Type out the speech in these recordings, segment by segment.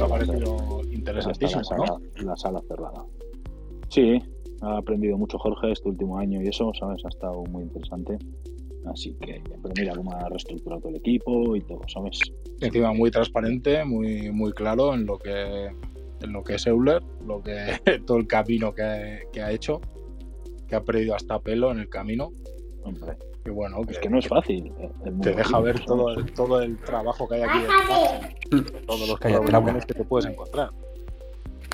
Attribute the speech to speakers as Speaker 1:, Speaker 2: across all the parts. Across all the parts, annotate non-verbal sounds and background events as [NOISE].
Speaker 1: ha parecido interesantísimo,
Speaker 2: Hasta
Speaker 1: ¿no?
Speaker 2: la, sala, la sala cerrada. Sí, ha aprendido mucho Jorge este último año y eso, ¿sabes? Ha estado muy interesante. Así que, pero mira cómo ha reestructurado todo el equipo y todo, ¿sabes?
Speaker 1: Encima muy transparente, muy, muy claro en lo que en lo que es Euler, lo que [LAUGHS] todo el camino que, que ha hecho, que ha perdido hasta pelo en el camino.
Speaker 2: Hombre,
Speaker 1: Y bueno,
Speaker 2: es
Speaker 1: que,
Speaker 2: no es fácil. eh,
Speaker 1: te deja ver todo el, todo el trabajo que hay aquí detrás, todos los que te puedes encontrar.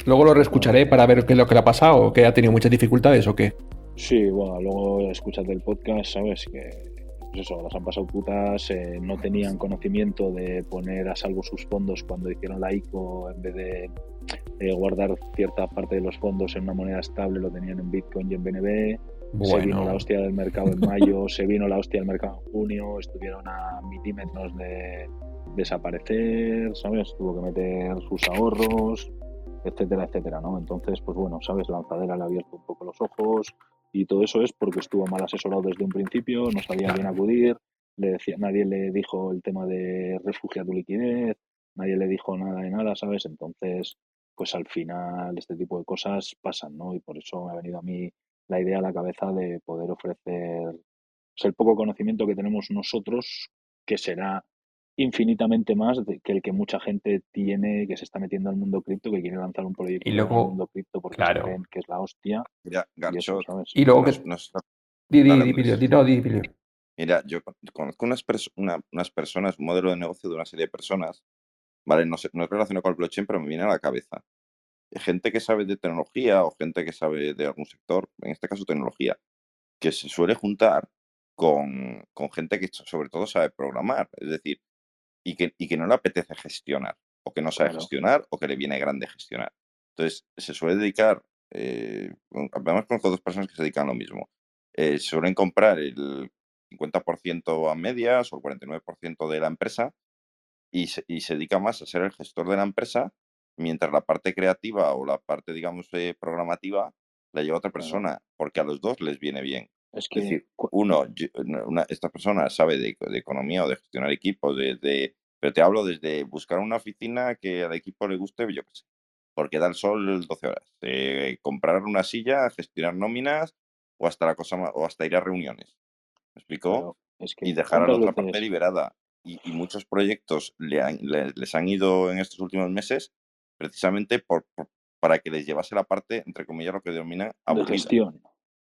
Speaker 3: Luego lo reescucharé para ver qué es lo que le ha pasado, que ha tenido muchas dificultades o qué.
Speaker 2: Sí, bueno, luego escuchas del podcast, ¿sabes? Que pues eso, las han pasado putas, eh, no tenían conocimiento de poner a salvo sus fondos cuando hicieron la ICO, en vez de eh, guardar cierta parte de los fondos en una moneda estable, lo tenían en Bitcoin y en BNB. Se vino la hostia del mercado en mayo, [LAUGHS] se vino la hostia del mercado en junio, estuvieron a milímetros de desaparecer, ¿sabes? Tuvo que meter sus ahorros, etcétera, etcétera, ¿no? Entonces, pues bueno, ¿sabes? Lanzadera le ha abierto un poco los ojos y todo eso es porque estuvo mal asesorado desde un principio, no sabía quién acudir, le decía, nadie le dijo el tema de refugia tu liquidez, nadie le dijo nada de nada, ¿sabes? Entonces, pues al final este tipo de cosas pasan, ¿no? Y por eso me ha venido a mí la idea a la cabeza de poder ofrecer pues, el poco conocimiento que tenemos nosotros, que será infinitamente más de- que el que mucha gente tiene que se está metiendo al mundo cripto, que quiere lanzar un proyecto
Speaker 3: Y
Speaker 2: en el mundo cripto porque
Speaker 3: claro.
Speaker 2: creen que es la hostia
Speaker 4: Mira,
Speaker 2: y eso,
Speaker 4: Garcho,
Speaker 2: ¿sabes?
Speaker 3: Y luego que...
Speaker 4: nos-
Speaker 3: Di, di, di, no,
Speaker 4: mira, yo con- conozco unas, pers- una- unas personas, un modelo de negocio de una serie de personas, ¿vale? No, sé, no es relacionado con el blockchain, pero me viene a la cabeza. Gente que sabe de tecnología o gente que sabe de algún sector, en este caso tecnología, que se suele juntar con, con gente que sobre todo sabe programar, es decir, y que, y que no le apetece gestionar, o que no sabe
Speaker 2: Claro.
Speaker 4: gestionar, o que le viene grande gestionar. Entonces, se suele dedicar, eh, con- además conozco dos personas que se dedican a lo mismo, eh, suelen comprar el 50% a medias o el 49% de la empresa y se, y se dedica más a ser el gestor de la empresa, mientras la parte creativa o la parte, digamos, eh, programativa la lleva otra
Speaker 2: Claro.
Speaker 4: persona, porque a los dos les viene bien.
Speaker 2: Es
Speaker 4: Es
Speaker 2: que
Speaker 4: decir,
Speaker 2: cu-
Speaker 4: uno, yo- una- esta persona sabe de, de economía o de gestionar equipos, de, de- pero te hablo desde buscar una oficina que al equipo le guste, yo qué sé, porque da el sol 12 horas, eh, comprar una silla, gestionar nóminas o hasta la cosa o hasta ir a reuniones. ¿Me explicó?
Speaker 2: claro, es que
Speaker 4: y dejar a la
Speaker 2: ¿cuántas
Speaker 4: otra parte liberada. Y, y muchos proyectos le han- le- les han ido en estos últimos meses precisamente por, por- para que les llevase la parte, entre comillas, lo que denominan
Speaker 2: de
Speaker 4: aburrida.
Speaker 2: gestión.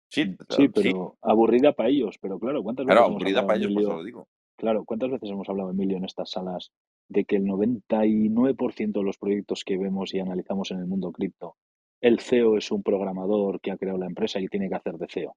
Speaker 4: Sí,
Speaker 2: Sí,
Speaker 4: sí,
Speaker 2: pero aburrida para ellos, pero claro, ¿cuántas
Speaker 4: claro,
Speaker 2: veces hemos
Speaker 4: aburrida
Speaker 2: hablado,
Speaker 4: para ellos, por eso
Speaker 2: Emilio?
Speaker 4: lo digo.
Speaker 2: Claro, ¿cuántas veces hemos hablado, Emilio, en estas salas de que el 99% de los proyectos que vemos y analizamos en el mundo cripto, el CEO es un programador que ha creado la empresa y tiene que hacer de CEO?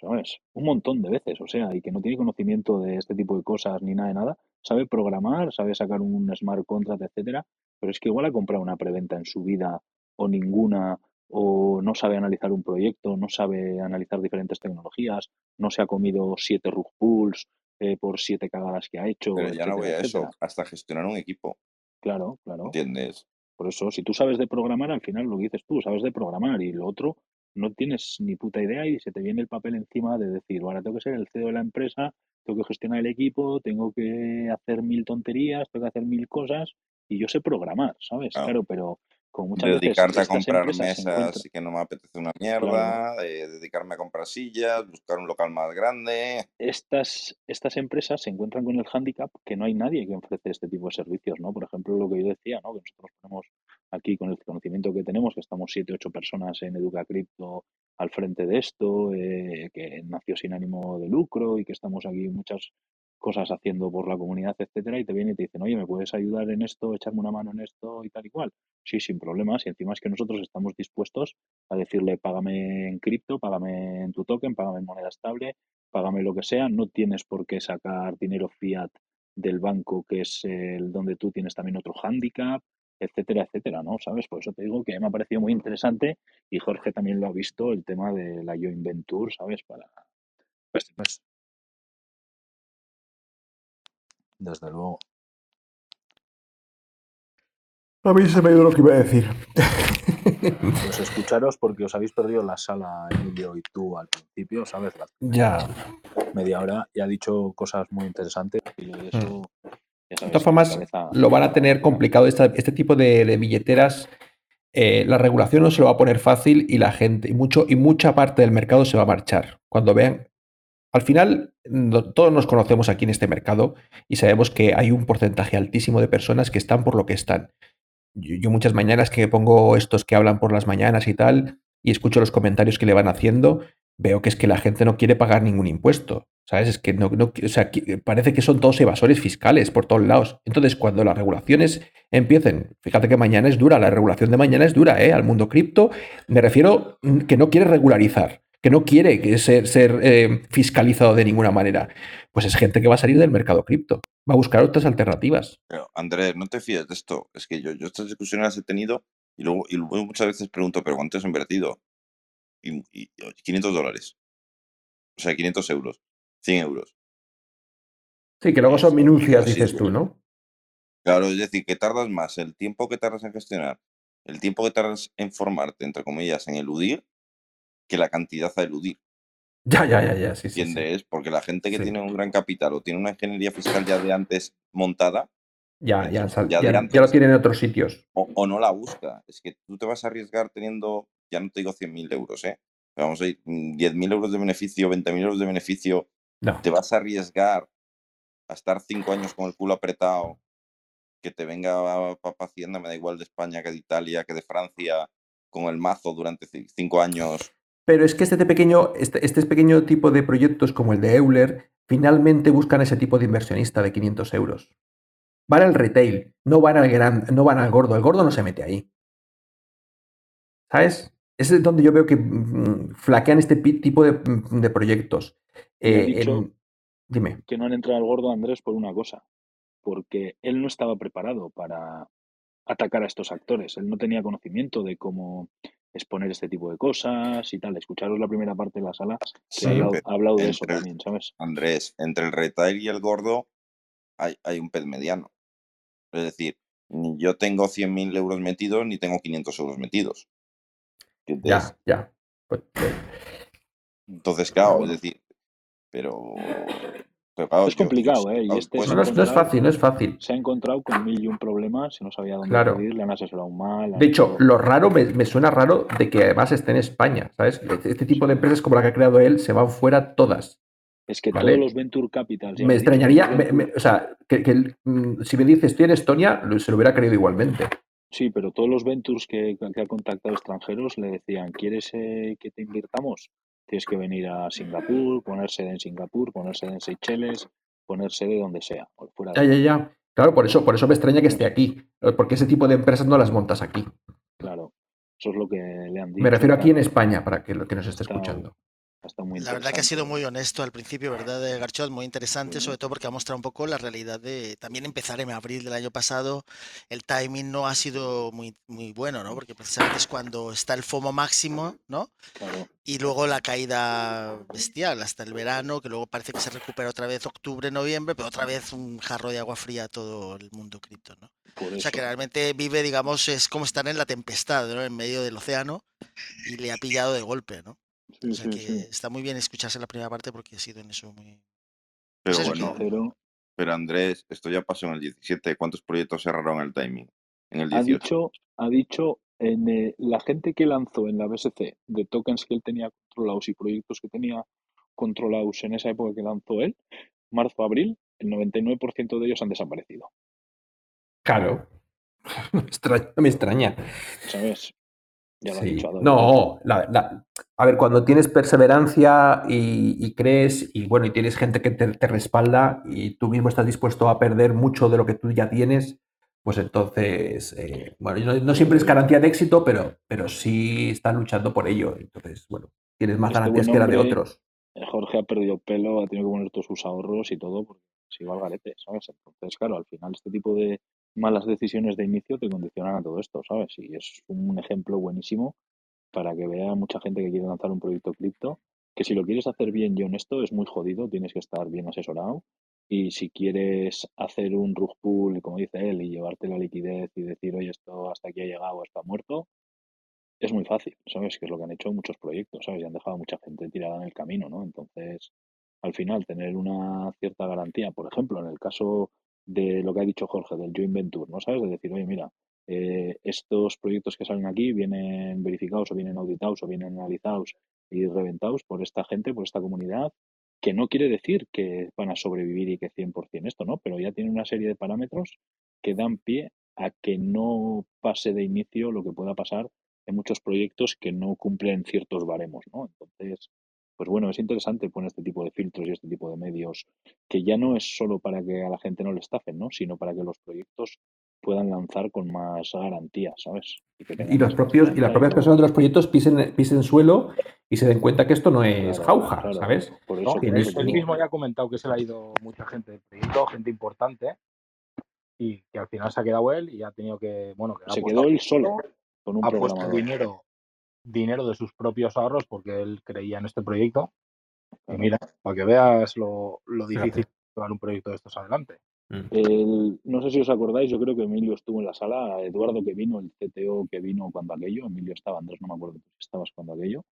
Speaker 2: ¿Sabes? Un montón de veces, o sea, y que no tiene conocimiento de este tipo de cosas ni nada de nada, sabe programar, sabe sacar un smart contract, etcétera, pero es que igual ha comprado una preventa en su vida o ninguna, o no sabe analizar un proyecto, no sabe analizar diferentes tecnologías, no se ha comido siete rug pulls eh, por siete cagadas que ha hecho,
Speaker 4: Pero ya no voy
Speaker 2: etcétera,
Speaker 4: a eso, hasta gestionar un equipo,
Speaker 2: Claro, claro.
Speaker 4: ¿entiendes?
Speaker 2: Por eso, si tú sabes de programar, al final lo que dices tú, sabes de programar y lo otro no tienes ni puta idea y se te viene el papel encima de decir, ahora tengo que ser el CEO de la empresa, tengo que gestionar el equipo, tengo que hacer mil tonterías, tengo que hacer mil cosas y yo sé programar, ¿sabes?
Speaker 4: Claro.
Speaker 2: Claro, pero como muchas veces
Speaker 4: Dedicarte a
Speaker 2: estas
Speaker 4: comprar mesas
Speaker 2: encuentran,
Speaker 4: que no me apetece una
Speaker 2: claro,
Speaker 4: mierda, eh, dedicarme a comprar sillas, buscar un local más grande.
Speaker 2: estas, estas empresas se encuentran con el hándicap que no hay nadie que ofrece este tipo de servicios, ¿no? Por ejemplo, lo que yo decía, ¿no? Que nosotros ponemos aquí con el conocimiento que tenemos, que estamos siete, ocho personas en Educa Cripto al frente de esto, eh, que nació sin ánimo de lucro y que estamos aquí muchas cosas haciendo por la comunidad, etcétera, y te vienen y te dicen, oye, ¿me puedes ayudar en esto, echarme una mano en esto y tal y cual? Sí, sin problemas, y encima es que nosotros estamos dispuestos a decirle, págame en cripto, págame en tu token, págame en moneda estable, págame lo que sea, no tienes por qué sacar dinero fiat del banco, que es el donde tú tienes también otro hándicap, etcétera, etcétera, ¿no? ¿Sabes? Por eso te digo que me ha parecido muy interesante y Jorge también lo ha visto, el tema de la joint venture, ¿sabes? Para este Desde luego.
Speaker 3: A mí se me ha ido lo que iba a decir. [LAUGHS]
Speaker 2: Pues escucharos porque os habéis perdido la sala, Emilio y tú, al principio, ¿sabes? La
Speaker 3: ya.
Speaker 2: media hora y ha dicho cosas muy interesantes y eso, ya
Speaker 3: De todas formas, lo van a tener complicado. este tipo de, billeteras, eh, la regulación no se lo va a poner fácil y la gente, y, mucho, y mucha parte del mercado se va a marchar. Cuando vean. Al final, todos nos conocemos aquí en este mercado y sabemos que hay un porcentaje altísimo de personas que están por lo que están. Yo, muchas mañanas que pongo estos que hablan por las mañanas y tal, y escucho los comentarios que le van haciendo, veo que es que la gente no quiere pagar ningún impuesto. ¿Sabes? Es que no, no o sea, parece que son todos evasores fiscales por todos lados. Entonces, cuando las regulaciones empiecen, fíjate que mañana es dura, la regulación de mañana es dura, ¿eh? Al mundo cripto, me refiero mm, que no quiere regularizar, que no quiere ser, ser eh, fiscalizado de ninguna manera. Pues es gente que va a salir del mercado cripto, va a buscar otras alternativas.
Speaker 4: Pero, Andrés, no te fíes de esto. Es que yo, yo estas discusiones las he tenido y luego, y luego muchas veces pregunto, ¿pero cuánto has invertido? Y, y 500 dólares. O sea, 500 euros. 100 euros.
Speaker 3: Sí, que luego son minucias, dices tú, ¿no?
Speaker 4: Claro, es decir, que tardas más el tiempo que tardas en gestionar, el tiempo que tardas en formarte, entre comillas, en eludir, que la cantidad a eludir.
Speaker 3: Ya, ya, ya, ya, sí,
Speaker 4: ¿Entiendes? Porque la gente que tiene un gran capital o tiene una ingeniería fiscal ya de antes montada,
Speaker 3: ya, ya, ya, ya, lo tienen en otros sitios.
Speaker 4: O, o, no la busca. Es que tú te vas a arriesgar teniendo, ya no te digo 100.000 euros, ¿eh? Vamos a ir 10.000 euros de beneficio, 20.000 euros de beneficio te vas a arriesgar a estar cinco años con el culo apretado, que te venga Papa Hacienda, me da igual de España que de Italia, que de Francia, con el mazo durante cinco años.
Speaker 3: Pero es que este pequeño, este, este pequeño tipo de proyectos como el de Euler, finalmente buscan ese tipo de inversionista de 500 euros. Van al retail, no van al gran, no van al gordo. El gordo no se mete ahí. ¿Sabes? Ese es donde yo veo que mm, flaquean este tipo de, mm, de proyectos. Eh, dime.
Speaker 2: Que no han entrado al gordo Andrés por una cosa, porque él no estaba preparado para atacar a estos actores. Él no tenía conocimiento de cómo exponer este tipo de cosas y tal. Escucharos la primera parte de la sala, que ha hablado, de eso también, ¿sabes?
Speaker 4: Andrés, entre el retail y el gordo hay, hay un pez mediano. Es decir, ni yo tengo 100.000 euros metidos ni tengo 500 euros metidos.
Speaker 3: Ya, ya. Pues,
Speaker 4: pues Entonces, claro, es decir, pero,
Speaker 2: es complicado, ¿eh? Y este
Speaker 3: no, es fácil, no es fácil.
Speaker 2: Se ha encontrado con mil y un problemas, no sabía dónde claro. ir, le han asesorado mal.
Speaker 3: De hecho, lo raro, me, suena raro de que además esté en España, ¿sabes? Este, este tipo de empresas como la que ha creado él se van fuera todas.
Speaker 2: Es que todos los Venture Capitals.
Speaker 3: Me extrañaría, o sea, que, mm, si me dices estoy en Estonia, se lo hubiera querido igualmente.
Speaker 2: Sí, pero todos los Ventures que, que ha contactado extranjeros le decían, ¿quieres eh, que te invirtamos? Tienes que venir a Singapur, ponerse en Singapur, ponerse en Seychelles, ponerse de donde sea.
Speaker 3: Fuera ya, ya, ya. Claro, por eso, por eso me extraña que esté aquí. Porque ese tipo de empresas no las montas aquí.
Speaker 2: Claro, eso es lo que le han dicho.
Speaker 3: Me refiero aquí en España, para que lo que nos esté escuchando
Speaker 5: la verdad que ha sido muy honesto al principio, ¿verdad, Garchot? Muy interesante, sobre todo porque ha mostrado un poco la realidad de también empezar en abril del año pasado. El timing no ha sido muy, muy bueno, ¿no? Porque precisamente es cuando está el FOMO máximo, ¿no? Y luego la caída bestial hasta el verano, que luego parece que se recupera otra vez octubre, noviembre, pero otra vez un jarro de agua fría a todo el mundo cripto, ¿no? O sea que realmente vive, digamos, es como estar en la tempestad, ¿no? En medio del océano y le ha pillado de golpe, ¿no? O sea que está muy bien escucharse la primera parte porque ha sido en eso muy...
Speaker 4: Pero bueno, pero... Andrés, esto ya pasó en el 17. ¿Cuántos proyectos cerraron el timing? En el 18.
Speaker 2: Ha dicho, ha dicho en eh, la gente que lanzó en la BSC de tokens que él tenía controlados y proyectos que tenía controlados en esa época que lanzó él, marzo, abril, el 99% de ellos han desaparecido.
Speaker 3: Claro. [LAUGHS] No me extraña.
Speaker 2: ¿Sabes?
Speaker 3: No, a ver, cuando tienes perseverancia y, crees y bueno, y tienes gente que te, respalda y tú mismo estás dispuesto a perder mucho de lo que tú ya tienes, pues entonces, eh, bueno, no, siempre es garantía de éxito, pero, pero sí estás luchando por ello. Entonces, bueno, tienes más este garantías que la de otros.
Speaker 2: Jorge ha perdido pelo, ha tenido que poner todos sus ahorros y todo, porque si va al garete, ¿sabes? Entonces, claro, al final este tipo de, malas decisiones de inicio te condicionan a todo esto, ¿sabes? Y es un ejemplo buenísimo para que vea mucha gente que quiere lanzar un proyecto cripto, que si lo quieres hacer bien y honesto es muy jodido, tienes que estar bien asesorado. Y si quieres hacer un rug pull, como dice él, y llevarte la liquidez y decir, oye, esto hasta aquí ha llegado, está muerto, es muy fácil, ¿sabes? Que es lo que han hecho muchos proyectos, ¿sabes? Y han dejado mucha gente tirada en el camino, ¿no? Entonces, al final, tener una cierta garantía, por ejemplo, en el caso de lo que ha dicho Jorge, del joint venture, ¿no? ¿Sabes? De decir, oye, mira, eh, estos proyectos que salen aquí vienen verificados o vienen auditados o vienen analizados y reventados por esta gente, por esta comunidad, que no quiere decir que van a sobrevivir y que 100% esto, ¿no? Pero ya tiene una serie de parámetros que dan pie a que no pase de inicio lo que pueda pasar en muchos proyectos que no cumplen ciertos baremos, ¿no? Entonces, pues bueno, es interesante poner este tipo de filtros y este tipo de medios, que ya no es solo para que a la gente no le estafen, ¿no? Sino para que los proyectos puedan lanzar con más garantía, ¿sabes?
Speaker 3: Y, los propios, y las propias personas de los proyectos pisen, pisen suelo y se den cuenta que esto no es jauja, ¿sabes?
Speaker 1: Por eso, él, mismo ya ha comentado que se le ha ido mucha gente del proyecto, gente importante, y que al final se ha quedado él y ha tenido que, bueno, que
Speaker 2: se quedó él solo con un
Speaker 1: ha puesto dinero dinero de sus propios ahorros porque él creía en este proyecto. Y mira, para que veas lo, lo difícil de llevar un proyecto de estos adelante.
Speaker 2: Mm. no sé si os acordáis, yo creo que Emilio estuvo en la sala, Eduardo que vino, el CTO que vino cuando aquello, Emilio estaba, Andrés no me acuerdo si estabas cuando aquello,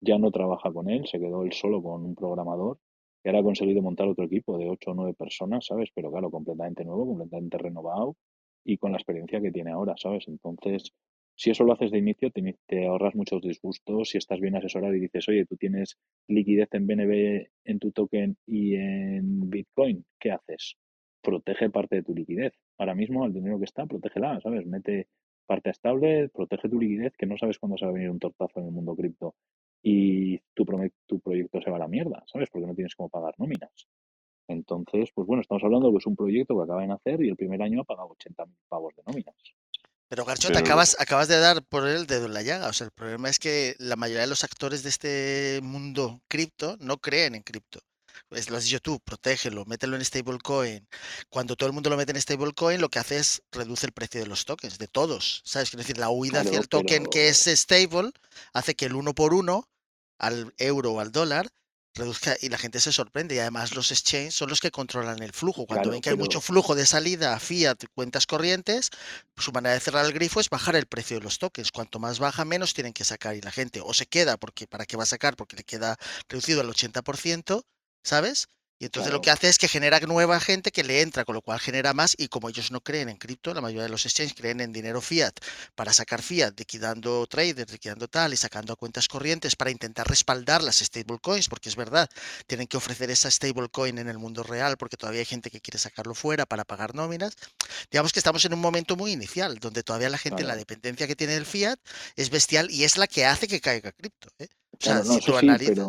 Speaker 2: ya no trabaja con él, se quedó él solo con un programador y ahora ha conseguido montar otro equipo de 8 o 9 personas, ¿sabes? Pero claro, completamente nuevo, completamente renovado y con la experiencia que tiene ahora, ¿sabes? Entonces, si eso lo haces de inicio, te, ahorras muchos disgustos. Si estás bien asesorado y dices, oye, tú tienes liquidez en BNB, en tu token y en Bitcoin, ¿qué haces? Protege parte de tu liquidez. Ahora mismo, el dinero que está, protégela, ¿sabes? Mete parte estable, protege tu liquidez, que no sabes cuándo se va a venir un tortazo en el mundo cripto y tu, proyecto se va a la mierda, ¿sabes? Porque no tienes cómo pagar nóminas. Entonces, pues bueno, estamos hablando que es un proyecto que acaba de nacer y el primer año ha pagado 80.000 pavos de nóminas.
Speaker 5: Pero Garchot, acabas, acabas de dar por el dedo en la llaga. O sea, el problema es que la mayoría de los actores de este mundo cripto no creen en cripto. Pues lo has dicho tú, protégelo, mételo en stablecoin. Cuando todo el mundo lo mete en stablecoin, lo que hace es reduce el precio de los tokens, de todos. ¿Sabes? Quiero decir, la huida hacia el token que es stable hace que el uno por uno al euro o al dólar reduzca y la gente se sorprende. Y además los exchanges son los que controlan el flujo. Cuando ven que hay mucho flujo de salida a fiat, cuentas corrientes, pues su manera de cerrar el grifo es bajar el precio de los tokens. Cuanto más baja, menos tienen que sacar. Y la gente o se queda, porque ¿para qué va a sacar? Porque le queda reducido al 80%, ¿sabes? Y entonces lo que hace es que genera nueva gente que le entra, con lo cual genera más y como ellos no creen en cripto, la mayoría de los exchanges creen en dinero fiat para sacar fiat, liquidando traders, liquidando tal y sacando a cuentas corrientes para intentar respaldar las stablecoins, porque es verdad, tienen que ofrecer esa stablecoin en el mundo real porque todavía hay gente que quiere sacarlo fuera para pagar nóminas. Digamos que estamos en un momento muy inicial, donde todavía la gente, la dependencia que tiene del fiat es bestial y es la que hace que caiga cripto. ¿eh?
Speaker 2: O sea, si tú analizas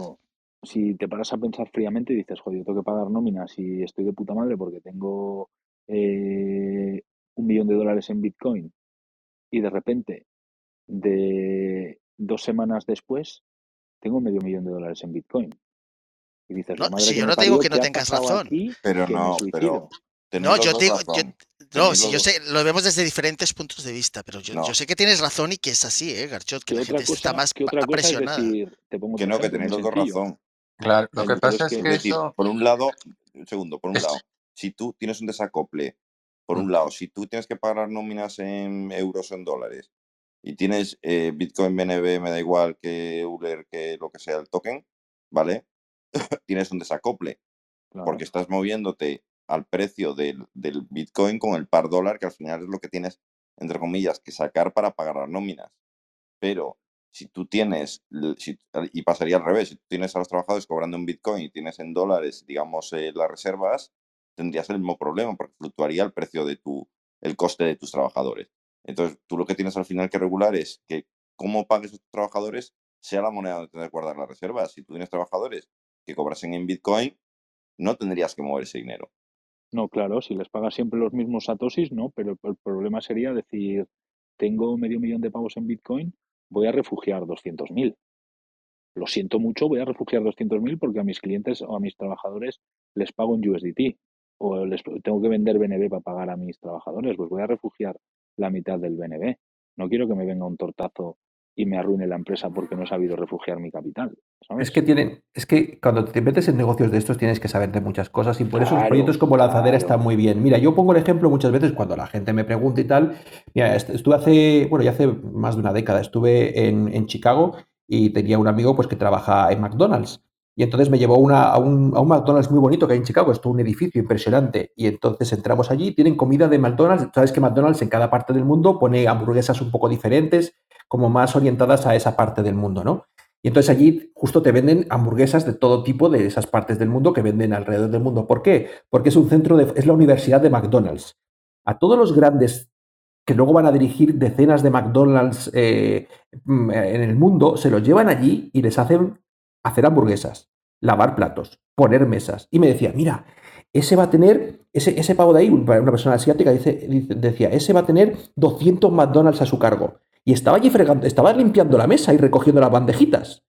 Speaker 2: si te paras a pensar fríamente y dices, joder, yo tengo que pagar nóminas y estoy de puta madre porque tengo eh, un millón de dólares en Bitcoin y de repente, de dos semanas después, tengo medio millón de dólares en Bitcoin.
Speaker 5: Y dices, no, si yo no te digo que no tengas razón.
Speaker 4: pero no, pero...
Speaker 5: No, yo digo, no, si yo sé, lo vemos desde diferentes puntos de vista, pero yo, yo sé que tienes razón y que es así, ¿eh, Garchot? Que la gente está más presionada.
Speaker 4: que no, que tenéis razón.
Speaker 6: Claro, lo que pasa es que,
Speaker 4: por un lado, un segundo, por un lado, si tú tienes un desacople, por un lado, si tú tienes que pagar nóminas en euros o en dólares y tienes eh, Bitcoin BNB, me da igual que Euler, que lo que sea el token, ¿vale? [LAUGHS] tienes un desacople, porque estás moviéndote al precio del, del, Bitcoin con el par dólar, que al final es lo que tienes, entre comillas, que sacar para pagar las nóminas. Pero si tú tienes, y pasaría al revés, si tú tienes a los trabajadores cobrando en Bitcoin y tienes en dólares, digamos, eh, las reservas, tendrías el mismo problema porque fluctuaría el precio de tu, el coste de tus trabajadores. Entonces, tú lo que tienes al final que regular es que cómo pagues a tus trabajadores sea la moneda donde tienes que guardar las reservas. Si tú tienes trabajadores que cobrasen en Bitcoin, no tendrías que mover ese dinero.
Speaker 2: No, claro, si les pagas siempre los mismos satosis, no, pero el problema sería decir, tengo medio millón de pavos en Bitcoin, voy a refugiar 200.000. Lo siento mucho, voy a refugiar 200.000 porque a mis clientes o a mis trabajadores les pago en USDT o les tengo que vender BNB para pagar a mis trabajadores, pues voy a refugiar la mitad del BNB. No quiero que me venga un tortazo y me arruine la empresa porque no he sabido refugiar mi capital.
Speaker 3: Es que tienen, es que cuando te metes en negocios de estos tienes que saber de muchas cosas y por eso los proyectos como Lanzadera están muy bien. Mira, yo pongo el ejemplo muchas veces cuando la gente me pregunta y tal. Mira, estuve hace, bueno, ya hace más de una década, estuve en, Chicago y tenía un amigo pues que trabaja en McDonald's. Y entonces me llevó a, un, McDonald's muy bonito que hay en Chicago, es todo un edificio impresionante. Y entonces entramos allí, tienen comida de McDonald's. Sabes que McDonald's en cada parte del mundo pone hamburguesas un poco diferentes, como más orientadas a esa parte del mundo, ¿no? Y entonces allí justo te venden hamburguesas de todo tipo de esas partes del mundo que venden alrededor del mundo. ¿Por qué? Porque es un centro de, es la universidad de McDonald's. A todos los grandes que luego van a dirigir decenas de McDonald's eh, mm, en el mundo, se los llevan allí y les hacen hacer hamburguesas, lavar platos, poner mesas. Y me decía, mira, ese va a tener, ese, ese pavo de ahí, una persona asiática, decía, ese va a tener 200 McDonald's a su cargo. Y estaba allí fregando, estaba limpiando la mesa y recogiendo las bandejitas.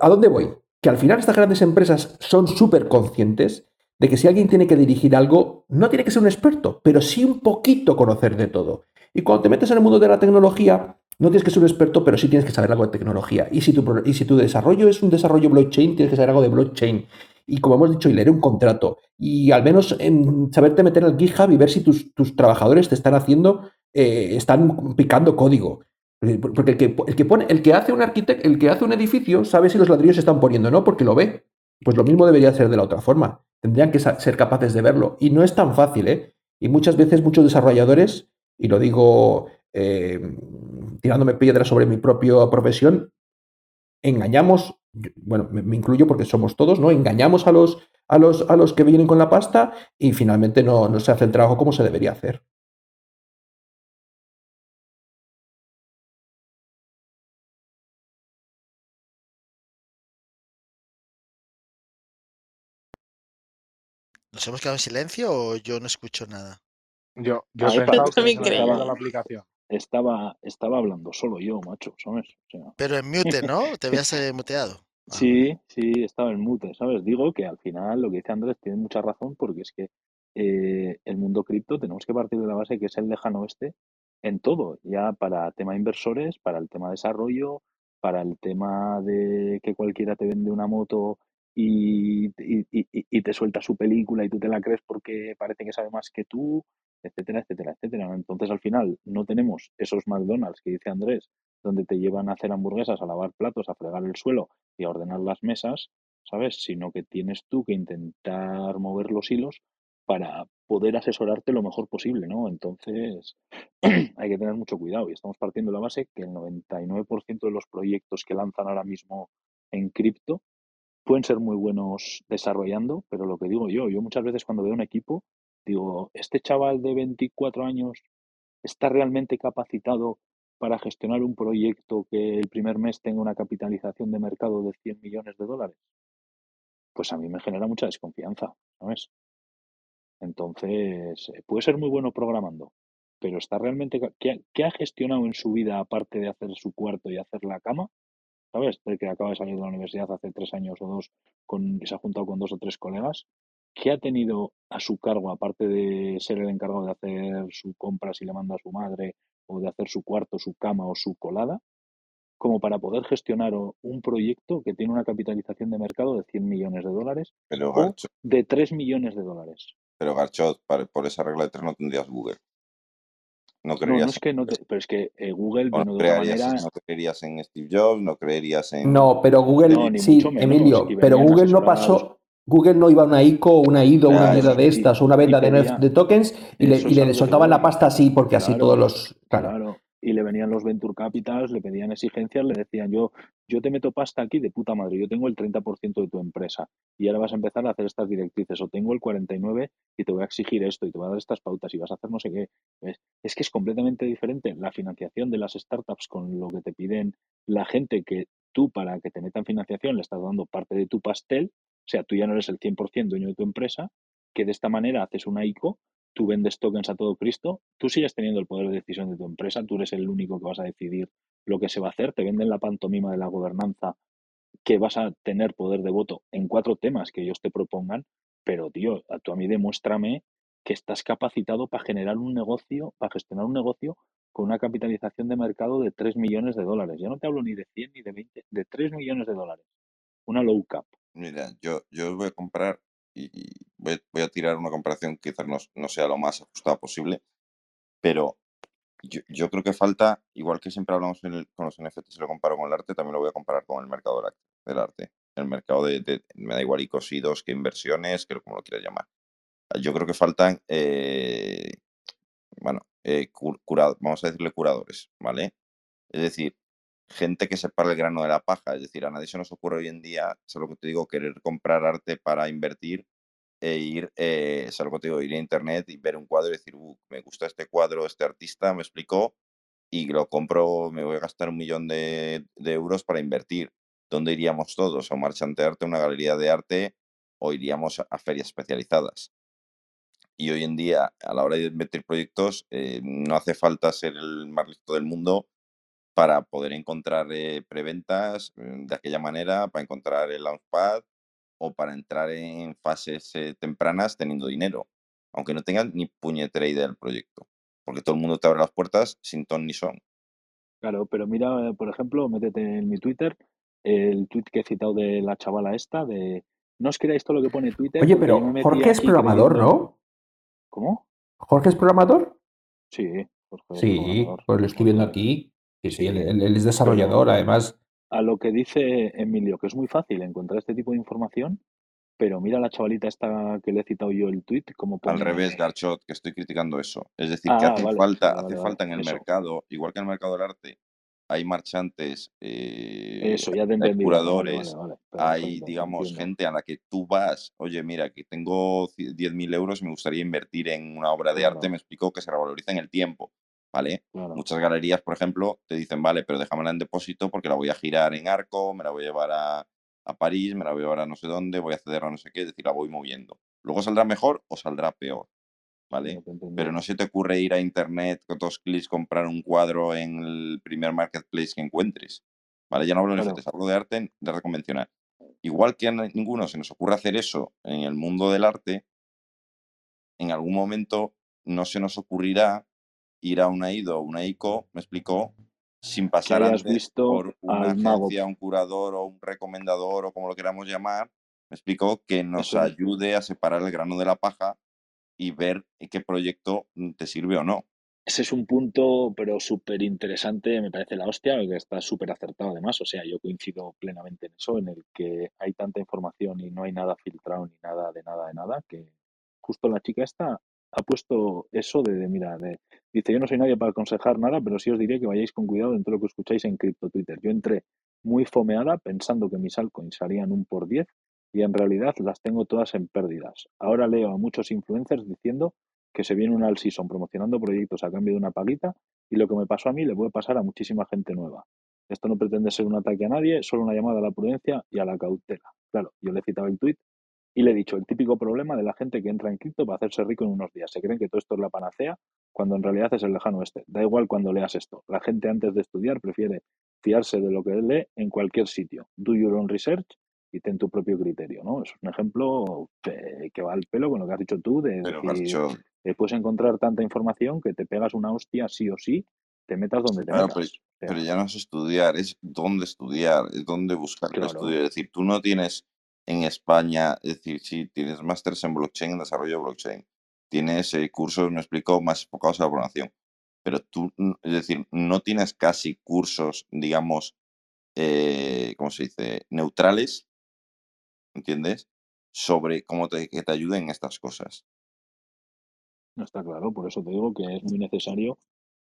Speaker 3: ¿A dónde voy? Que al final estas grandes empresas son súper conscientes de que si alguien tiene que dirigir algo, no tiene que ser un experto, pero sí un poquito conocer de todo. Y cuando te metes en el mundo de la tecnología, no tienes que ser un experto, pero sí tienes que saber algo de tecnología. Y si tu, y si tu desarrollo es un desarrollo blockchain, tienes que saber algo de blockchain. Y como hemos dicho, y leer un contrato. Y al menos en saberte meter el GitHub y ver si tus, trabajadores te están haciendo, eh, están picando código. Porque el que, el que, pone, el que hace un arquitecto, el que hace un edificio, sabe si los ladrillos se están poniendo, ¿no? Porque lo ve. Pues lo mismo debería ser de la otra forma. Tendrían que ser capaces de verlo. Y no es tan fácil, ¿eh? Y muchas veces muchos desarrolladores, y lo digo eh, tirándome piedras sobre mi propia profesión, engañamos, bueno, me, incluyo porque somos todos, ¿no? Engañamos a los, a los, a los que vienen con la pasta y finalmente no, no se hace el trabajo como se debería hacer.
Speaker 5: ¿Nos hemos quedado en silencio o yo no escucho nada?
Speaker 1: Yo, yo ah, también creo. La aplicación.
Speaker 2: Estaba, estaba hablando solo yo, macho, ¿sabes?
Speaker 5: Pero en mute, ¿no? Te [LAUGHS] habías eh, muteado.
Speaker 2: Ah, sí, sí, estaba en mute, ¿sabes? Digo que al final lo que dice Andrés tiene mucha razón porque es que eh, el mundo cripto tenemos que partir de la base que es el lejano oeste en todo, ya para tema inversores, para el tema desarrollo, para el tema de que cualquiera te vende una moto y, y, te suelta su película y tú te la crees porque parece que sabe más que tú, etcétera, etcétera, etcétera. Entonces, al final, no tenemos esos McDonald's que dice Andrés, donde te llevan a hacer hamburguesas, a lavar platos, a fregar el suelo y a ordenar las mesas, ¿sabes? Sino que tienes tú que intentar mover los hilos para poder asesorarte lo mejor posible, ¿no? Entonces, [CLEARS THROAT] hay que tener mucho cuidado y estamos partiendo de la base que el 99% de los proyectos que lanzan ahora mismo en cripto pueden ser muy buenos desarrollando, pero lo que digo yo, yo muchas veces cuando veo un equipo, digo, este chaval de 24 años está realmente capacitado para gestionar un proyecto que el primer mes tenga una capitalización de mercado de 100 millones de dólares. Pues a mí me genera mucha desconfianza, ¿sabes? Entonces, eh, puede ser muy bueno programando, pero está realmente... ¿qué, ¿Qué ha gestionado en su vida aparte de hacer su cuarto y hacer la cama? ¿Sabes? De que acaba de salir de la universidad hace tres años o dos con, y se ha juntado con dos o tres colegas, ¿qué ha tenido a su cargo, aparte de ser el encargado de hacer su compra si le manda a su madre, o de hacer su cuarto, su cama o su colada, como para poder gestionar un proyecto que tiene una capitalización de mercado de 100 millones de dólares o de 3 millones de dólares?
Speaker 4: Pero Garchot, por esa regla de tres no tendrías Google.
Speaker 2: No, creerías no, es que no pero es que eh, Google de otra manera.
Speaker 4: No creerías en Steve Jobs, no creerías en.
Speaker 3: No, pero Google, sí, Emilio, pero Google no pasó. Google no iba a una ICO, una IDO, una mierda de estas, o una venta de, tokens y le, y le soltaban la pasta así, porque así todos los.
Speaker 2: claro y le venían los venture capitals, le pedían exigencias, le decían yo, yo te meto pasta aquí de puta madre, yo tengo el 30% de tu empresa y ahora vas a empezar a hacer estas directrices o tengo el 49 y te voy a exigir esto y te voy a dar estas pautas y vas a hacer no sé qué. Es que es completamente diferente la financiación de las startups con lo que te piden la gente que tú para que te metan financiación le estás dando parte de tu pastel, o sea, tú ya no eres el 100% dueño de tu empresa, que de esta manera haces una ICO tú vendes tokens a todo Cristo, tú sigues teniendo el poder de decisión de tu empresa, tú eres el único que vas a decidir lo que se va a hacer, te venden la pantomima de la gobernanza que vas a tener poder de voto en cuatro temas que ellos te propongan, pero tío, a tú a mí demuéstrame que estás capacitado para generar un negocio, para gestionar un negocio con una capitalización de mercado de 3 millones de dólares. Ya no te hablo ni de 100 ni de 20, de 3 millones de dólares. Una low cap.
Speaker 4: Mira, yo, yo voy a comprar voy, a tirar una comparación que quizás no, sea lo más ajustada posible, pero yo, creo que falta, igual que siempre hablamos con los NFTs y lo comparo con el arte, también lo voy a comparar con el mercado del arte. El mercado de, me da igual icosidos que inversiones, que como lo quieras llamar. Yo creo que faltan, eh, bueno, eh, vamos a decirle curadores, ¿vale? Es decir, gente que separa el grano de la paja. Es decir, a nadie se nos ocurre hoy en día, es lo que te digo, querer comprar arte para invertir e ir, eh, es que te digo, ir a internet y ver un cuadro y decir, uh, me gusta este cuadro, este artista me explicó y lo compro, me voy a gastar un millón de, euros para invertir. ¿Dónde iríamos todos? ¿A un marchante de arte, a una galería de arte o iríamos a, ferias especializadas? Y hoy en día, a la hora de invertir proyectos, eh, no hace falta ser el más listo del mundo para poder encontrar eh, preventas mm, de aquella manera, para encontrar el launchpad o para entrar en fases eh, tempranas teniendo dinero, aunque no tengan ni puñetera idea del proyecto, porque todo el mundo te abre las puertas sin ton ni son.
Speaker 2: Claro, pero mira, por ejemplo, métete en mi Twitter, el tweet que he citado de la chavala esta, de no os creáis todo lo que pone Twitter.
Speaker 3: Oye, pero Jorge es programador, ¿no?
Speaker 2: ¿Cómo?
Speaker 3: ¿Jorge es programador?
Speaker 2: Sí,
Speaker 3: Jorge Sí, pues lo estoy viendo aquí. Sí, sí, él, es desarrollador, además.
Speaker 2: A lo que dice Emilio, que es muy fácil encontrar este tipo de información, pero mira la chavalita esta que le he citado yo el tweet, como
Speaker 4: Al revés, Garchot, que estoy criticando eso. Es decir, que ah, hace falta, hace falta en el mercado, igual que en el mercado del arte, hay marchantes, eh, hay curadores, hay, digamos, gente a la que tú vas, oye, mira, que tengo 10.000 euros y me gustaría invertir en una obra de arte, me explicó que se revaloriza en el tiempo. ¿Vale? Muchas galerías, por ejemplo, te dicen, vale, pero déjamela en depósito porque la voy a girar en arco, me la voy a llevar a, París, me la voy a llevar a no sé dónde, voy a ceder a no sé qué, es decir, la voy moviendo. Luego saldrá mejor o saldrá peor, ¿vale? pero no se te ocurre ir a internet con dos clics, comprar un cuadro en el primer marketplace que encuentres, ¿vale? Ya no hablo de NFTs, hablo de arte, de arte convencional. Igual que a ninguno se nos ocurre hacer eso en el mundo del arte, en algún momento no se nos ocurrirá ir a una IDO o una ICO, me explicó, sin pasar antes por una agencia, un curador o un recomendador o como lo queramos llamar, me explicó que nos ayude a separar el grano de la paja y ver qué proyecto mm, te sirve o no.
Speaker 2: Ese es un punto, pero súper interesante, me parece la hostia, que está súper acertado además. O sea, yo coincido plenamente en eso, en el que hay tanta información y no hay nada filtrado ni nada de nada de nada, que justo la chica esta ha puesto eso de, mira, de, dice, yo no soy nadie para aconsejar nada, pero sí os diré que vayáis con cuidado en todo lo que escucháis en Crypto Twitter. Yo entré muy fomeada pensando que mis altcoins salían un por 10 y en realidad las tengo todas en pérdidas. Ahora leo a muchos influencers diciendo que se viene un all season promocionando proyectos a cambio de una paguita y lo que me pasó a mí le puede pasar a muchísima gente nueva. Esto no pretende ser un ataque a nadie, solo una llamada a la prudencia y a la cautela. Claro, yo le he citado el tweet y le he dicho, el típico problema de la gente que entra en cripto para hacerse rico en unos días. Se creen que todo esto es la panacea cuando en realidad es el lejano este. Da igual cuando leas esto. La gente antes de estudiar prefiere fiarse de lo que lee en cualquier sitio. Do your own research y ten tu propio criterio, ¿no? Es un ejemplo que, va al pelo con lo que has dicho tú de decir, puedes encontrar tanta información que te pegas una hostia sí o sí, te metas donde te metas.
Speaker 4: Pero, ya no es estudiar, es dónde estudiar, es dónde buscar el estudio. Es decir, tú no tienes en España, es decir, si tienes másteres en blockchain, en desarrollo de blockchain, tienes eh, cursos, me explico, más enfocados a la programación, pero tú, es decir, no tienes casi cursos, digamos, eh, ¿cómo se dice?, neutrales, ¿entiendes? Sobre cómo te, que te ayuden en estas cosas.
Speaker 2: No está claro, por eso te digo que es muy necesario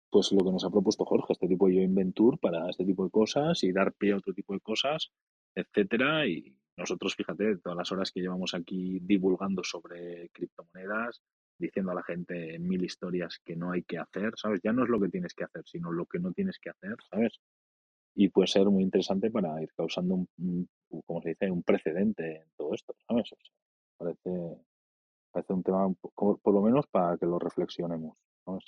Speaker 2: pues lo que nos ha propuesto Jorge, este tipo de Inventur para este tipo de cosas y dar pie a otro tipo de cosas, etcétera, y, nosotros, fíjate, todas las horas que llevamos aquí divulgando sobre criptomonedas, diciendo a la gente mil historias que no hay que hacer, ¿sabes? Ya no es lo que tienes que hacer, sino lo que no tienes que hacer, ¿sabes? Y puede ser muy interesante para ir causando un, como se dice, un precedente en todo esto, ¿sabes? parece, parece un tema, por lo menos para que lo reflexionemos, ¿sabes?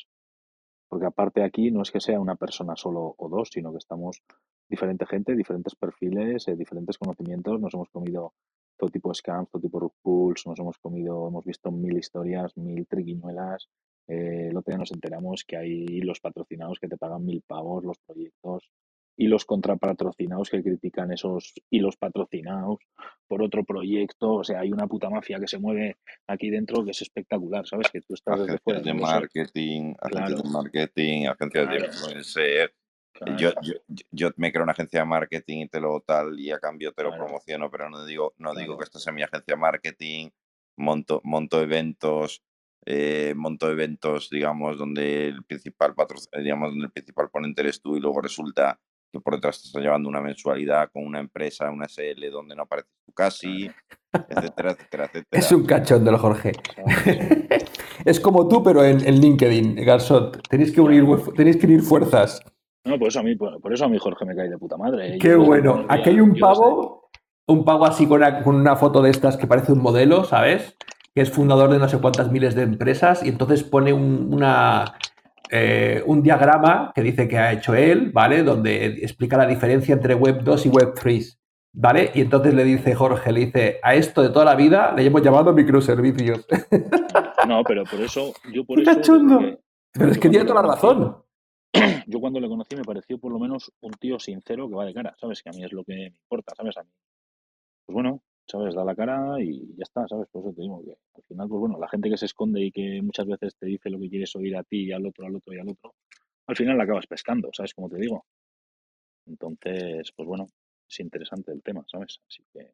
Speaker 2: Porque aparte aquí no es que sea una persona solo o dos, sino que estamos diferente gente, diferentes perfiles, eh, diferentes conocimientos. Nos hemos comido todo tipo de scams, todo tipo de pools, nos hemos comido, hemos visto mil historias, mil triquiñuelas. Eh, el otro día nos enteramos que hay los patrocinados que te pagan mil pavos, los proyectos, y los contrapatrocinados que critican esos y los patrocinados por otro proyecto. O sea, hay una puta mafia que se mueve aquí dentro que es espectacular, ¿sabes? Que tú estás
Speaker 4: desde fuera. de marketing, agencias de marketing, agencias de influencer, Yo, yo, yo, me creo una agencia de marketing y te lo tal y a cambio te lo promociono, pero no digo, no digo que esto sea mi agencia de marketing, monto, monto eventos, eh, monto eventos, digamos, donde el principal digamos, donde el principal ponente eres tú y luego resulta que por detrás te estás llevando una mensualidad con una empresa, una SL donde no apareces tú casi, etcétera, etcétera, [LAUGHS] etcétera.
Speaker 3: Es un cachón del Jorge. [LAUGHS] es como tú, pero en, LinkedIn, Garzot. Tenéis que unir, tenéis que unir fuerzas.
Speaker 2: No, por eso a mí, por, eso a mí Jorge me cae de puta madre.
Speaker 3: ¿eh? Qué bueno. Aquí hay un pavo, un pavo así con una, con una foto de estas que parece un modelo, ¿sabes? Que es fundador de no sé cuántas miles de empresas y entonces pone un, una, eh, un diagrama que dice que ha hecho él, ¿vale? Donde explica la diferencia entre Web 2 y Web 3. ¿Vale? Y entonces le dice Jorge, le dice, a esto de toda la vida le hemos llamado microservicios. [LAUGHS]
Speaker 2: No, pero por eso, yo por [LAUGHS] eso...
Speaker 3: pero es que tiene toda la razón. [CLEARS THROAT]
Speaker 2: yo cuando le conocí me pareció por lo menos un tío sincero que va de cara, ¿sabes? Que a mí es lo que me importa, ¿sabes? A mí. Pues bueno, ¿sabes? Da la cara y ya está, ¿sabes? Por eso te digo que al final, pues bueno, la gente que se esconde y que muchas veces te dice lo que quieres oír a ti y al otro, al otro y al otro, al final la acabas pescando, ¿sabes? Como te digo. Entonces, pues bueno, es interesante el tema, ¿sabes? Así que.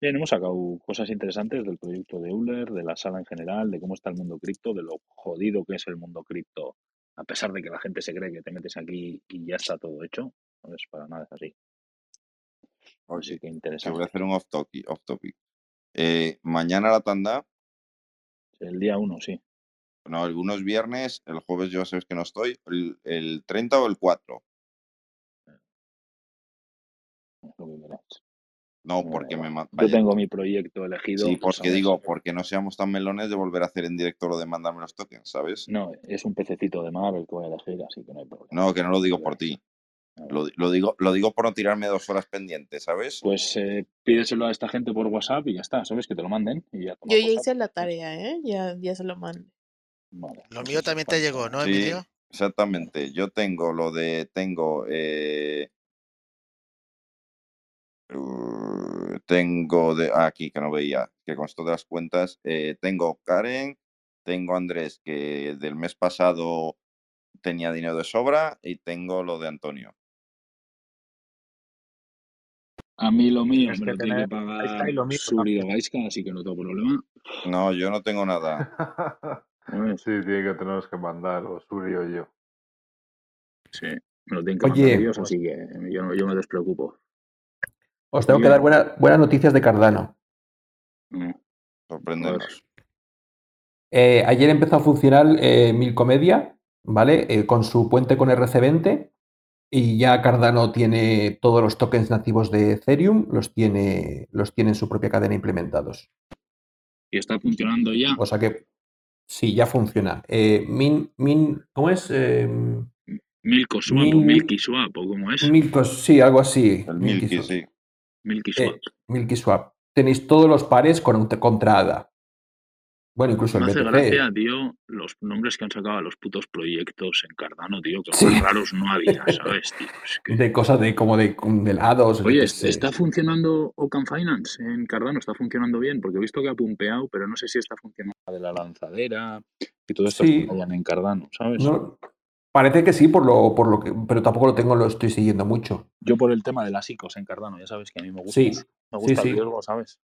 Speaker 2: Bien, hemos sacado cosas interesantes del proyecto de Euler, de la sala en general, de cómo está el mundo cripto, de lo jodido que es el mundo cripto a pesar de que la gente se cree que te metes aquí y ya está todo hecho, no es para nada es así.
Speaker 4: Así que interesante. Te voy a hacer un off topic. Off topic. Eh, mañana la tanda.
Speaker 2: El día 1, sí.
Speaker 4: No, algunos viernes, el jueves yo sabes que no estoy, el, el 30 o el 4.
Speaker 2: lo que
Speaker 4: no, porque me
Speaker 2: Yo tengo mi proyecto elegido.
Speaker 4: Sí, pues, porque digo, porque no seamos tan melones de volver a hacer en directo lo de mandarme los tokens, ¿sabes?
Speaker 2: No, es un pececito de mar el que voy a elegir, así que no hay problema.
Speaker 4: No, que no lo digo por ti. Lo, digo, lo digo por no tirarme dos horas pendientes, ¿sabes?
Speaker 2: Pues eh, pídeselo a esta gente por WhatsApp y ya está, ¿sabes? Que te lo manden y ya.
Speaker 7: Yo ya hice la tarea, ¿eh? Ya, ya se lo mando.
Speaker 5: Vale, lo mío también te llegó, ¿no, Emilio?
Speaker 4: exactamente. Yo tengo lo de, tengo eh, Uh, tengo de aquí que no veía, que con todas las cuentas, eh, tengo Karen, tengo Andrés, que del mes pasado tenía dinero de sobra, y tengo lo de Antonio.
Speaker 2: A mí lo mío me lo tiene que pagar Suri Gaisca, así que no tengo problema.
Speaker 4: No, yo no tengo nada. [LAUGHS]
Speaker 8: sí, tiene que tenemos que mandar, o Suri o yo.
Speaker 2: Sí, me lo tienen que mandar ellos, así que yo no, yo me despreocupo.
Speaker 3: Os tengo que dar buenas noticias de Cardano.
Speaker 4: Mm, sorprenderos.
Speaker 3: Eh, ayer empezó a funcionar eh, Milcomedia, ¿vale? Eh, con su puente con RC20 y ya Cardano tiene todos los tokens nativos de Ethereum, los tiene, los tiene en su propia cadena implementados.
Speaker 2: ¿Y está funcionando ya?
Speaker 3: O sea que sí, ya funciona. min, min, ¿Cómo es?
Speaker 2: Milko Swap o Milky Swap o cómo es.
Speaker 3: Milkos, sí, algo así.
Speaker 4: El Milky, sí.
Speaker 2: Milky Swap.
Speaker 3: Eh, Milky Swap. Tenéis todos los pares con, contra ADA. Bueno, incluso
Speaker 2: Me
Speaker 3: el
Speaker 2: hace
Speaker 3: BTC.
Speaker 2: gracia, tío, los nombres que han sacado a los putos proyectos en Cardano, tío, que más raros no había, [LAUGHS] ¿sabes, tío?
Speaker 3: De cosas de como de, de lados.
Speaker 2: Oye, ¿está funcionando Ocan Finance en Cardano? ¿Está funcionando bien? Porque he visto que ha pumpeado, pero no sé si está funcionando la de la lanzadera y todo esto sí. en Cardano, ¿sabes?
Speaker 3: No, Parece que sí, por lo, por lo que, pero tampoco lo tengo, lo estoy siguiendo mucho.
Speaker 2: Yo por el tema de las ICOs en Cardano, ya sabes que a mí me gusta. Sí, me gusta sí, el riesgo, ¿sabes?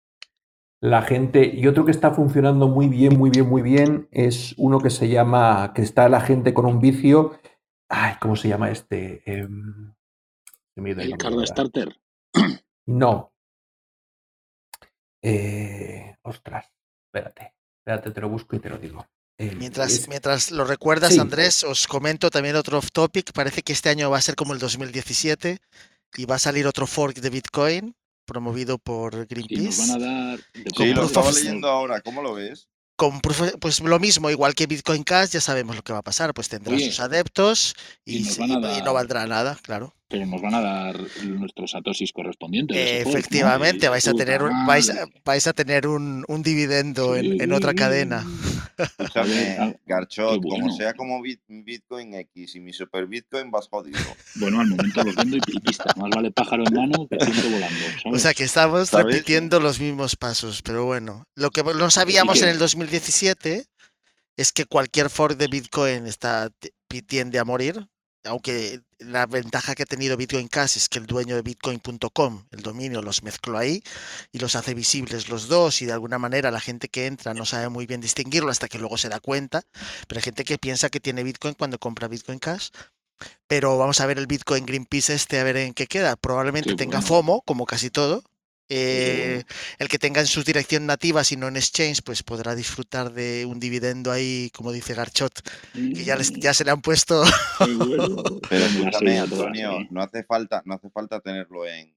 Speaker 3: La gente, y otro que está funcionando muy bien, muy bien, muy bien, es uno que se llama, que está la gente con un vicio. Ay, ¿cómo se llama este? Eh,
Speaker 2: ¿El Cardo Starter?
Speaker 3: No. Eh, ostras, espérate, espérate, te lo busco y te lo digo.
Speaker 5: Mientras, mientras lo recuerdas, Andrés, os comento también otro off topic. Parece que este año va a ser como el 2017 y va a salir otro fork de Bitcoin promovido por Greenpeace.
Speaker 2: Sí, van a dar
Speaker 4: sí lo estaba leyendo ahora. ¿Cómo lo ves?
Speaker 5: pues lo mismo, igual que Bitcoin Cash, ya sabemos lo que va a pasar, pues tendrá sus adeptos y, no valdrá nada, claro.
Speaker 2: Pero nos van a dar nuestros atosis correspondientes.
Speaker 5: Efectivamente, vais, a tener, vais, vais, a tener un, un dividendo en, en, otra cadena.
Speaker 4: Escúchame, Garchot, como sea como Bitcoin X y mi Super Bitcoin, vas jodido.
Speaker 2: Bueno, al momento lo vendo y pista. Más vale pájaro en mano que ciento volando.
Speaker 5: O sea que estamos repitiendo los mismos pasos, pero bueno. Lo que no sabíamos en el 2017 es que cualquier fork de Bitcoin está, tiende a morir, aunque la ventaja que ha tenido Bitcoin Cash es que el dueño de bitcoin.com, el dominio, los mezcló ahí y los hace visibles los dos y de alguna manera la gente que entra no sabe muy bien distinguirlo hasta que luego se da cuenta, pero hay gente que piensa que tiene Bitcoin cuando compra Bitcoin Cash. Pero vamos a ver el Bitcoin Greenpeace este a ver en qué queda. Probablemente tenga FOMO, como casi todo, eh, el que tenga en su dirección nativa, si no en exchange, pues podrá disfrutar de un dividendo ahí, como dice Garchot, que ya, les, ya se le han puesto. [LAUGHS]
Speaker 4: Pero escúchame, Antonio, no hace falta, no hace falta tenerlo en.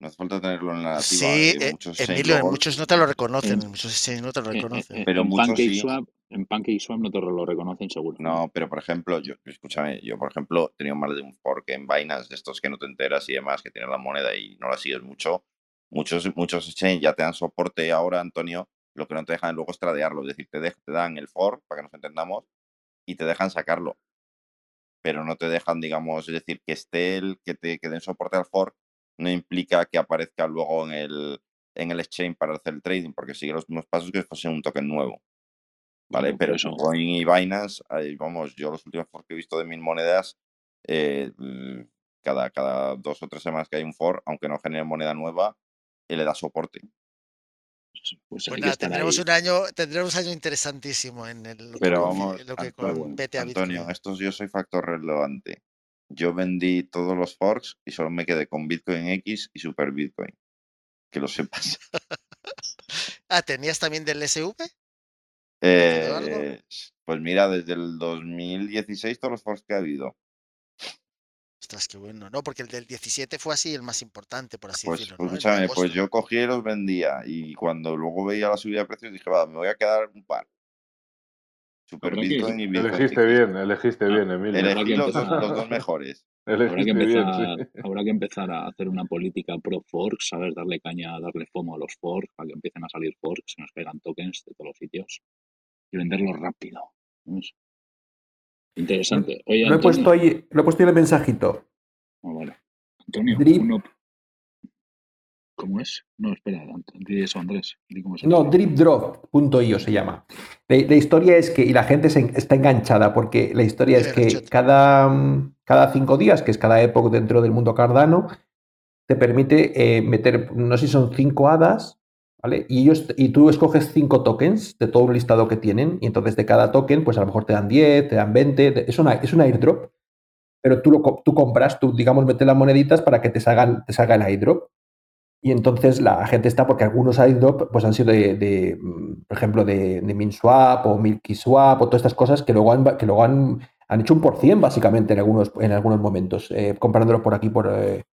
Speaker 4: No hace falta tenerlo en la nativa.
Speaker 5: Sí, en eh, muchos, Emilio, muchos no te lo reconocen, en, muchos exchanges no te lo reconocen.
Speaker 2: pero en muchos sí. en PancakeSwap no te lo reconocen seguro.
Speaker 4: No, pero por ejemplo, yo, escúchame, yo por ejemplo he tenido más de un fork en Binance de estos que no te enteras y demás, que tienes la moneda y no la sigues mucho Muchos, muchos exchanges ya te dan soporte ahora, Antonio, lo que no te dejan luego es tradearlo, es decir, te, te dan el for, para que nos entendamos, y te dejan sacarlo. Pero no te dejan, digamos, es decir, que esté el, que te que den soporte al fork, no implica que aparezca luego en el, en el exchange para hacer el trading, porque sigue los mismos pasos que fuese un token nuevo. ¿Vale? Pero eso. Coin y Binance, vamos, yo los últimos forks que he visto de mil monedas, eh, cada, cada dos o tres semanas que hay un for, aunque no genere moneda nueva, y le da soporte.
Speaker 5: Pues, pues tendremos un año, tendremos un año interesantísimo en el,
Speaker 4: Pero vamos, lo que Antonio, esto yo soy factor relevante. Yo vendí todos los forks y solo me quedé con Bitcoin X y Super Bitcoin. Que lo sepas. [LAUGHS]
Speaker 5: ah, ¿tenías también del SV?
Speaker 4: Eh, pues mira, desde el 2016 todos los forks que ha habido.
Speaker 5: Ostras, qué bueno, ¿no? Porque el del 17 fue así el más importante, por así
Speaker 4: pues,
Speaker 5: decirlo.
Speaker 4: Pues, escúchame, pues yo cogí y los vendía y cuando luego veía la subida de precios dije, va, me voy a quedar un par.
Speaker 8: Super Bitcoin y Bitcoin. Elegiste bien, elegiste ah, bien, Emilio.
Speaker 4: Elegí los, dos mejores. [LAUGHS]
Speaker 2: Habrá que, empezar, habrá que, empezar, a hacer una política pro forks, ¿sabes? Darle caña, darle fomo a los forks para que empiecen a salir forks, se nos caigan tokens de todos los sitios y venderlos rápido. Interesante.
Speaker 3: lo, he puesto ahí, lo he puesto ahí el mensajito.
Speaker 2: Ah, vale. Antonio, Drip. ¿cómo es? No, espera, di eso, Andrés. cómo es
Speaker 3: no, dripdrop.io se llama. La, historia es que, y la gente se, está enganchada, porque la historia es que cada, cada cinco días, que es cada época dentro del mundo cardano, te permite eh, meter, no sé si son cinco hadas ¿vale? Y, ellos, y tú escoges cinco tokens de todo un listado que tienen, y entonces de cada token, pues a lo mejor te dan 10, te dan 20, es una, es un airdrop, pero tú, lo, tú compras, tú, digamos, metes las moneditas para que te salgan, te salga el airdrop. Y entonces la gente está, porque algunos airdrop pues han sido de, mm, por ejemplo, de, de MinSwap o MilkySwap o todas estas cosas que luego han, que luego han, han hecho un por cien básicamente en algunos, en algunos momentos, eh, comprándolo por aquí, por, eh,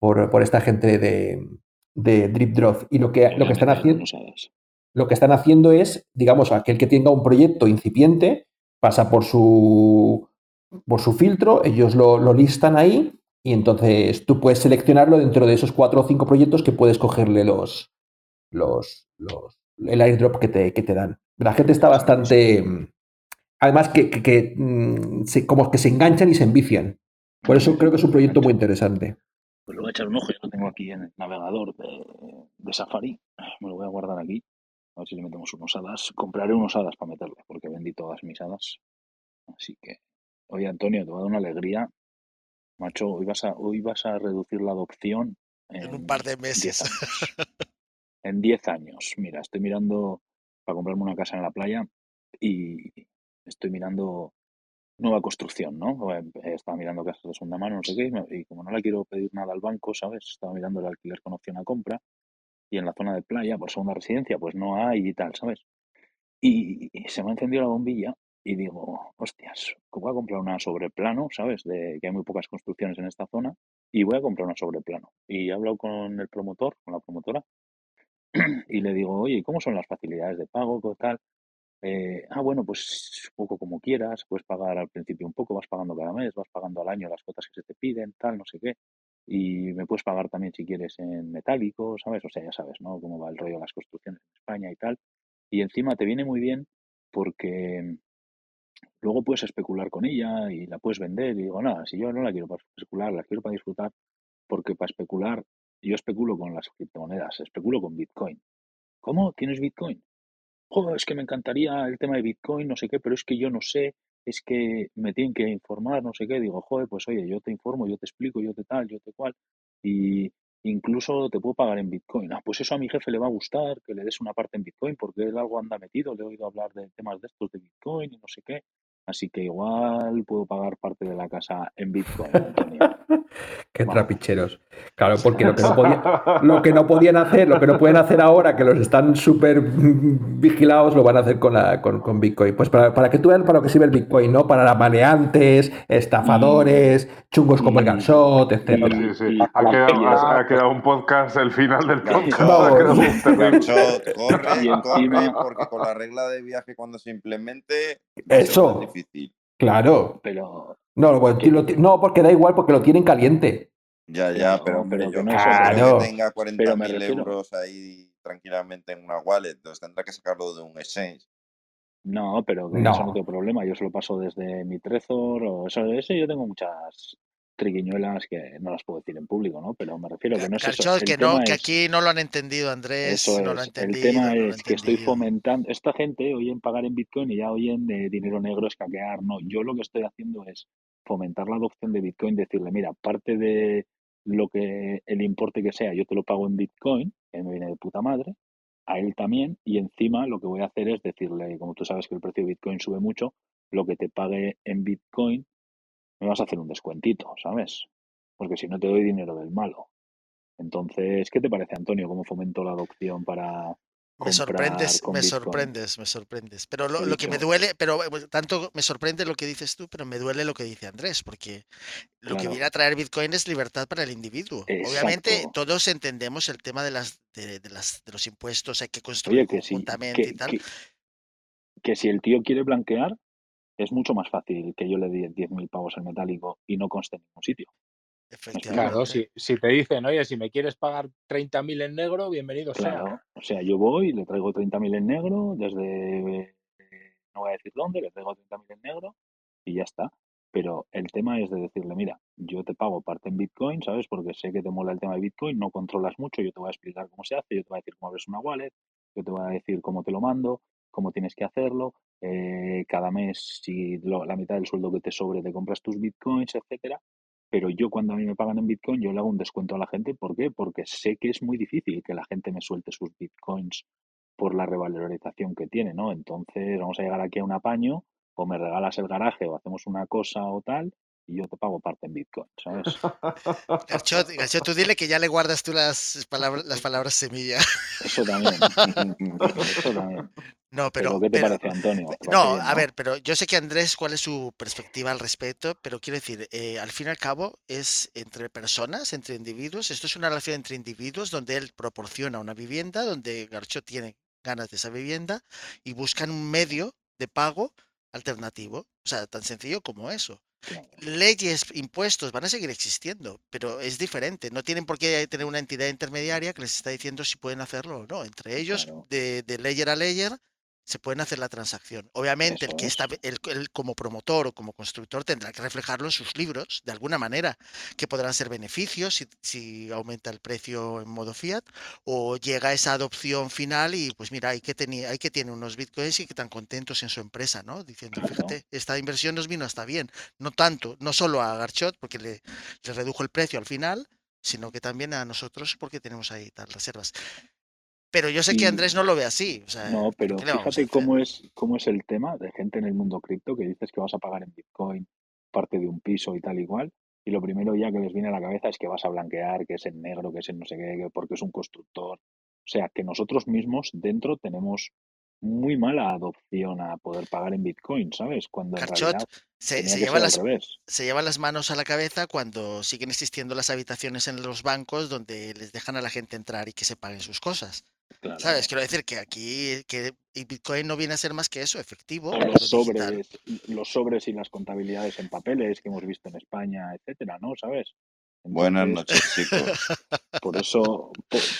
Speaker 3: por, por, esta gente de, de Drip Drop. Y lo que, lo que están haciendo. Lo que están haciendo es, digamos, aquel que tenga un proyecto incipiente, pasa por su, por su filtro, ellos lo, listan ahí y entonces tú puedes seleccionarlo dentro de esos cuatro o cinco proyectos que puedes cogerle los, los, los el airdrop que te, que te dan. La gente está bastante... Además que, que, mm, se, como que se enganchan y se envician. Por eso creo que es un proyecto muy interesante.
Speaker 2: Pues lo voy a echar un ojo, yo lo tengo aquí en el navegador de, Safari. Me lo voy a guardar aquí. A ver si le metemos unos hadas. Compraré unos hadas para meterle, porque vendí todas mis hadas. Así que, oye Antonio, te va a dar una alegría. Macho, hoy vas a, hoy vas a reducir la adopción
Speaker 5: en, un par de meses. [LAUGHS]
Speaker 2: en 10 años. Mira, estoy mirando para comprarme una casa en la playa y estoy mirando nueva construcción, ¿no? Eh, estaba mirando casas de segunda mano, no sé qué, y como no le quiero pedir nada al banco, ¿sabes? Estaba mirando el alquiler con opción a compra y en la zona de playa, por segunda residencia, pues no hay y tal, ¿sabes? Y, se me ha encendido la bombilla y digo, hostias, voy a comprar una sobreplano, ¿sabes? De que hay muy pocas construcciones en esta zona y voy a comprar una sobreplano. Y he hablado con el promotor, con la promotora, [CLEARS THROAT] y le digo, oye, ¿cómo son las facilidades de pago? ¿Qué tal? Eh, ah, bueno, pues poco como quieras, puedes pagar al principio un poco, vas pagando cada mes, vas pagando al año las cuotas que se te piden, tal, no sé qué. Y me puedes pagar también si quieres en metálico, ¿sabes? O sea, ya sabes, ¿no? Cómo va el rollo de las construcciones en España y tal. Y encima te viene muy bien porque luego puedes especular con ella y la puedes vender. Y digo, nada, si yo no la quiero para especular, la quiero para disfrutar, porque para especular, yo especulo con las criptomonedas, especulo con Bitcoin. ¿Cómo? ¿Tienes Bitcoin? Es que me encantaría el tema de Bitcoin, no sé qué, pero es que yo no sé es que me tienen que informar, no sé qué. Digo, joder, pues oye, yo te informo, yo te explico, yo te tal, yo te cual. Y incluso te puedo pagar en Bitcoin. Ah, pues eso a mi jefe le va a gustar, que le des una parte en Bitcoin, porque él algo anda metido, le he oído hablar de temas de estos de Bitcoin y no sé qué. Así que igual puedo pagar parte de la casa en Bitcoin, [LAUGHS]
Speaker 3: Qué trapicheros. Claro, porque lo que, no podían, hacer, lo que no pueden hacer ahora, que los están súper vigilados, lo van a hacer con, la, con, Bitcoin. Pues para, que tú veas para lo que sirve el Bitcoin, ¿no? Para maneantes, estafadores, chungos como el Gansot, etc.
Speaker 8: Sí, sí, Ha, quedado, un podcast, el final del podcast. Ha
Speaker 4: corre, [LAUGHS] porque con la regla de viaje cuando se implemente...
Speaker 3: Eso. Claro. Pero. No, no, porque da igual, porque lo tienen caliente.
Speaker 4: Ya, ya, pero, pero, yo no claro. que tenga 40.000 euros ahí tranquilamente en una wallet, entonces tendrá que sacarlo de un exchange.
Speaker 2: No, pero no. eso no tengo problema. Yo se lo paso desde mi Trezor o eso, ese yo tengo muchas triquiñuelas que no las puedo decir en público, ¿no? Pero me refiero que no es eso.
Speaker 5: que no, que aquí no lo han entendido, Andrés. no lo
Speaker 2: han entendido, el tema es que estoy fomentando. Esta gente oyen pagar en Bitcoin y ya oyen de dinero negro escaquear. No, yo lo que estoy haciendo es fomentar la adopción de Bitcoin, decirle, mira, parte de lo que el importe que sea, yo te lo pago en Bitcoin, que me viene de puta madre, a él también, y encima lo que voy a hacer es decirle, como tú sabes que el precio de Bitcoin sube mucho, lo que te pague en Bitcoin me vas a hacer un descuentito, ¿sabes? Porque si no te doy dinero del malo. Entonces, ¿qué te parece, Antonio? ¿Cómo fomentó la adopción para...
Speaker 5: Me sorprendes, me sorprendes, me sorprendes. Pero lo, que me duele, pero eh, tanto me sorprende lo que dices tú, pero me duele lo que dice Andrés, porque lo que viene a traer Bitcoin es libertad para el individuo. Obviamente todos entendemos el tema de las de, las de los impuestos, hay que construir
Speaker 2: que conjuntamente y tal. que si el tío quiere blanquear, es mucho más fácil que yo le dé 10.000 pavos al metálico y no conste en ningún sitio.
Speaker 1: Claro, si, si, te dicen, oye, si me quieres pagar 30.000 en negro, bienvenido
Speaker 2: claro. sea. O sea, yo voy, le traigo 30.000 en negro, desde, no voy a decir dónde, le traigo 30.000 en negro y ya está. Pero el tema es de decirle, mira, yo te pago parte en Bitcoin, ¿sabes? Porque sé que te mola el tema de Bitcoin, no controlas mucho, yo te voy a explicar cómo se hace, yo te voy a decir cómo abres una wallet, yo te voy a decir cómo te lo mando, cómo tienes que hacerlo, eh, cada mes si la mitad del sueldo que te sobre te compras tus bitcoins, etcétera. Pero yo cuando a mí me pagan en bitcoin, yo le hago un descuento a la gente. ¿Por qué? Porque sé que es muy difícil que la gente me suelte sus bitcoins por la revalorización que tiene, ¿no? Entonces vamos a llegar aquí a un apaño, o me regalas el garaje, o hacemos una cosa o tal, y yo te pago parte en Bitcoin, ¿sabes? [LAUGHS]
Speaker 5: Garchot, tú dile que ya le guardas tú las palabras, las palabras semilla.
Speaker 2: Eso también. [LAUGHS] Eso también.
Speaker 5: No, pero,
Speaker 2: ¿Qué te parece, Antonio?
Speaker 5: no, a ver, pero yo sé que Andrés, cuál es su perspectiva al respecto, pero quiero decir, eh, al fin y al cabo es entre personas, entre individuos. Esto es una relación entre individuos donde él proporciona una vivienda, donde Garchot tiene ganas de esa vivienda y buscan un medio de pago alternativo. O sea, tan sencillo como eso. Leyes, impuestos van a seguir existiendo, pero es diferente. No tienen por qué tener una entidad intermediaria que les está diciendo si pueden hacerlo o no. Entre ellos, de, de layer a layer, se pueden hacer la transacción. Obviamente, el que está el, como promotor o como constructor tendrá que reflejarlo en sus libros de alguna manera, que podrán ser beneficios si, aumenta el precio en modo fiat o llega esa adopción final y pues mira, hay que, tenía, hay que tiene unos bitcoins y que están contentos en su empresa, ¿no? Diciendo, fíjate, esta inversión nos vino hasta bien. No tanto, no solo a Garchot porque le, le redujo el precio al final, sino que también a nosotros porque tenemos ahí tal reservas. Pero yo sé que Andrés no lo ve así.
Speaker 2: no, pero fíjate cómo es, cómo es el tema de gente en el mundo cripto que dices que vas a pagar en Bitcoin parte de un piso y tal igual. Y lo primero ya que les viene a la cabeza es que vas a blanquear, que es en negro, que es en no sé qué, porque es un constructor. O sea, que nosotros mismos dentro tenemos muy mala adopción a poder pagar en Bitcoin, ¿sabes? Cuando en
Speaker 5: se, se, lleva las, se lleva las manos a la cabeza cuando siguen existiendo las habitaciones en los bancos donde les dejan a la gente entrar y que se paguen sus cosas. ¿Sabes? Quiero decir que aquí que Bitcoin no viene a ser más que eso, efectivo.
Speaker 2: los sobres, los sobres y las contabilidades en papeles que hemos visto en España, etcétera, ¿no? ¿Sabes?
Speaker 4: Buenas noches, chicos. [LAUGHS]
Speaker 2: Por eso,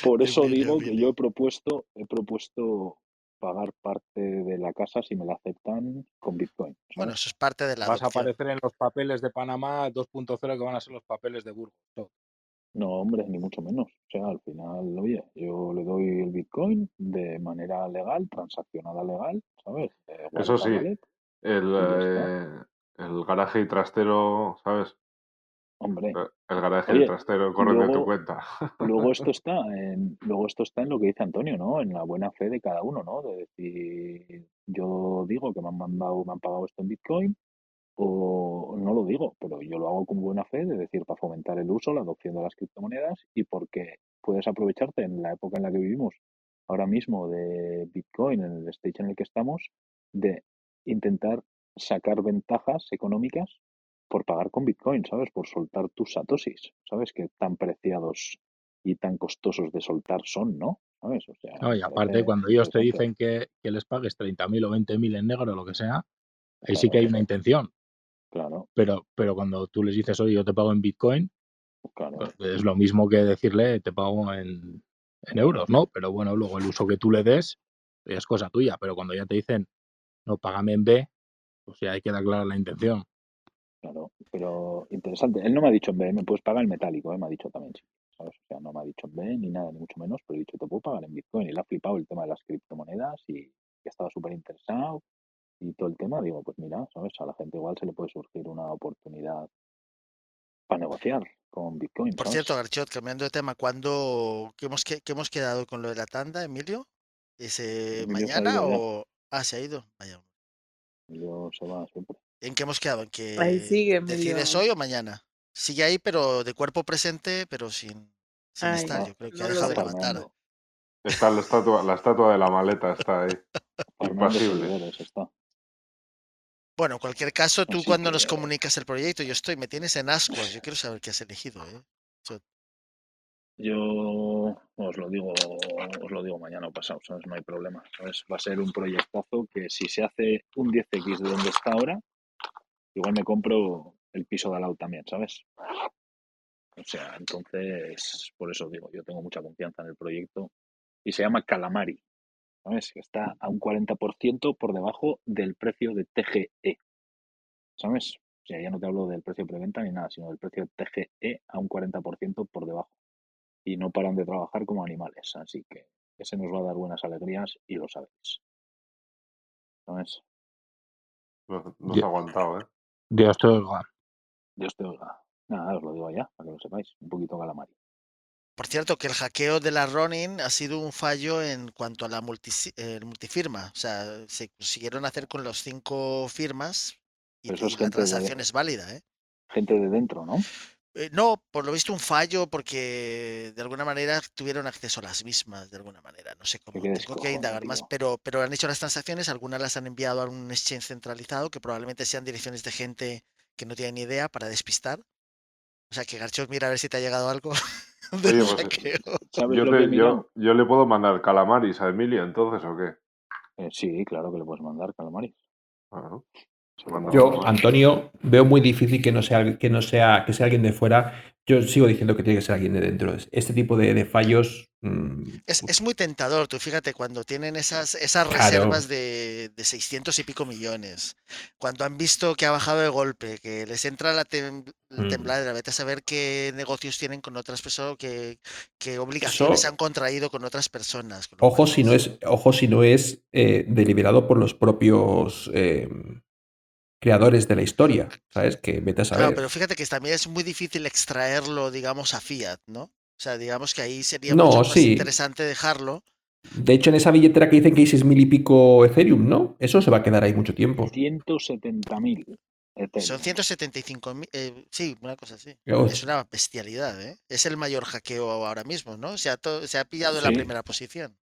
Speaker 2: por, eso digo que yo he propuesto, he propuesto pagar parte de la casa si me la aceptan con Bitcoin.
Speaker 5: Bueno, eso es parte de la.
Speaker 1: Vas a aparecer en los papeles de Panamá 2.0 que van a ser los papeles de Burgos.
Speaker 2: No, hombre, ni mucho menos. O sea, al final, oye, yo le doy el Bitcoin de manera legal, transaccionada legal, ¿sabes?
Speaker 8: Eso sí. El, eh, el garaje y trastero, ¿sabes?
Speaker 2: Hombre.
Speaker 8: El garaje y el trastero corren de tu cuenta.
Speaker 2: Luego esto [LAUGHS] está en, luego esto está en lo que dice Antonio, ¿no? En la buena fe de cada uno, ¿no? De decir, yo digo que me han mandado, me han pagado esto en Bitcoin, o no lo digo, pero yo lo hago con buena fe, de decir, para fomentar el uso, la adopción de las criptomonedas y porque puedes aprovecharte en la época en la que vivimos ahora mismo de Bitcoin, en el stage en el que estamos, de intentar sacar ventajas económicas por pagar con Bitcoin, ¿sabes? Por soltar tus satosis, ¿sabes? Que tan preciados y tan costosos de soltar son, ¿no? ¿Sabes? O sea,
Speaker 1: no, y aparte, cuando ellos te dicen que, que les pagues 30.000 o 20.000 en negro o lo que sea, ahí sí que hay una intención.
Speaker 2: Claro.
Speaker 1: Pero, pero cuando tú les dices, oye, yo te pago en Bitcoin, claro. Pues, es lo mismo que decirle, te pago en, en euros, ¿no? Pero bueno, luego el uso que tú le des es cosa tuya. Pero cuando ya te dicen, no, págame en B, pues ya hay que dar clara la intención.
Speaker 2: Claro, pero interesante. Él no me ha dicho en B, me puedes pagar el metálico, ¿eh? me ha dicho también, ¿sabes? O sea, no me ha dicho en B ni nada, ni mucho menos, pero he dicho, te puedo pagar en Bitcoin. Y le ha flipado el tema de las criptomonedas y que estaba súper interesado y todo el tema. Digo, pues mira, ¿sabes? A la gente igual se le puede surgir una oportunidad para negociar con Bitcoin.
Speaker 5: Por cierto, Garchot, cambiando de tema, ¿cuándo qué hemos, qué, hemos quedado con lo de la tanda, Emilio? ¿Ese mañana o...? Ah, se ha ido. Vaya.
Speaker 2: Emilio se va siempre.
Speaker 5: ¿En qué hemos quedado? ¿En que
Speaker 7: Ahí sigue,
Speaker 5: decides hoy o mañana? Sigue ahí, pero de cuerpo presente, pero sin, sin estar. Yo creo que ha dejado de levantar.
Speaker 8: Está la estatua, la estatua de la maleta, está ahí. [LAUGHS] Impasible.
Speaker 5: Bueno, en cualquier caso, tú cuando nos comunicas el proyecto, yo estoy, me tienes en ascuas, yo quiero saber qué has elegido, ¿eh?
Speaker 2: Yo os lo digo, os lo digo mañana o pasado, ¿sabes? No hay problema, ¿sabes? Va a ser un proyectazo que si se hace un 10x de donde está ahora, igual me compro el piso de Alau también, ¿sabes? O sea, entonces, por eso digo, yo tengo mucha confianza en el proyecto y se llama Calamari, ¿sabes? Que está a un 40% por debajo del precio de TGE, ¿sabes? O sea, ya no te hablo del precio de preventa ni nada, sino del precio de TGE a un 40% por debajo. Y no paran de trabajar como animales, así que ese nos va a dar buenas alegrías y lo sabéis. ¿Sabes?
Speaker 8: No, ha aguantado, ¿eh?
Speaker 1: Dios te oiga.
Speaker 2: Dios te oiga. Nada, os lo digo ya, para que lo sepáis. Un poquito calamari.
Speaker 5: Por cierto, que el hackeo de la Ronin ha sido un fallo en cuanto a la eh, multifirma. O sea, se consiguieron hacer con los cinco firmas y, la transacción es válida. ¿eh?
Speaker 2: Gente de dentro, ¿no?
Speaker 5: Eh, no, por lo visto un fallo porque de alguna manera tuvieron acceso a las mismas, de alguna manera. No sé cómo, tengo que indagar más, pero, pero han hecho las transacciones, algunas las han enviado a un exchange centralizado que probablemente sean direcciones de gente que no tiene ni idea para despistar. O sea, que Garchos, mira a ver si te ha llegado algo. [LAUGHS] [LAUGHS]
Speaker 8: Pues, yo, yo, le puedo mandar calamaris a Emilia, entonces, ¿o qué?
Speaker 2: Eh, sí, claro que le puedes mandar calamaris.
Speaker 3: Yo, Antonio, veo muy difícil que no sea que no sea que sea alguien de fuera. Yo sigo diciendo que tiene que ser alguien de dentro. Este tipo de, fallos. Mm,
Speaker 5: es, muy tentador. Tú fíjate, cuando tienen esas, esas reservas de, de, 600 y pico millones, cuando han visto que ha bajado de golpe, que les entra la, tem, mm. tembladera, vete a saber qué negocios tienen con otras personas, qué, qué obligaciones han contraído con otras personas.
Speaker 3: ojo, si no es, ojo si no es eh, deliberado por los propios. Eh, creadores de la historia, ¿sabes? Que vete a saber.
Speaker 5: Claro, pero fíjate que también es muy difícil extraerlo, digamos, a Fiat, ¿no? O sea, digamos que ahí sería mucho más interesante dejarlo.
Speaker 3: De hecho, en esa billetera que dicen que hay seis mil y pico Ethereum, ¿no? Eso se va a quedar ahí mucho tiempo.
Speaker 2: 170 mil.
Speaker 5: Son 175 mil, eh, sí, una cosa así. Es una bestialidad, ¿eh? Es el mayor hackeo ahora mismo, ¿no? Se ha, se ha pillado en la primera posición.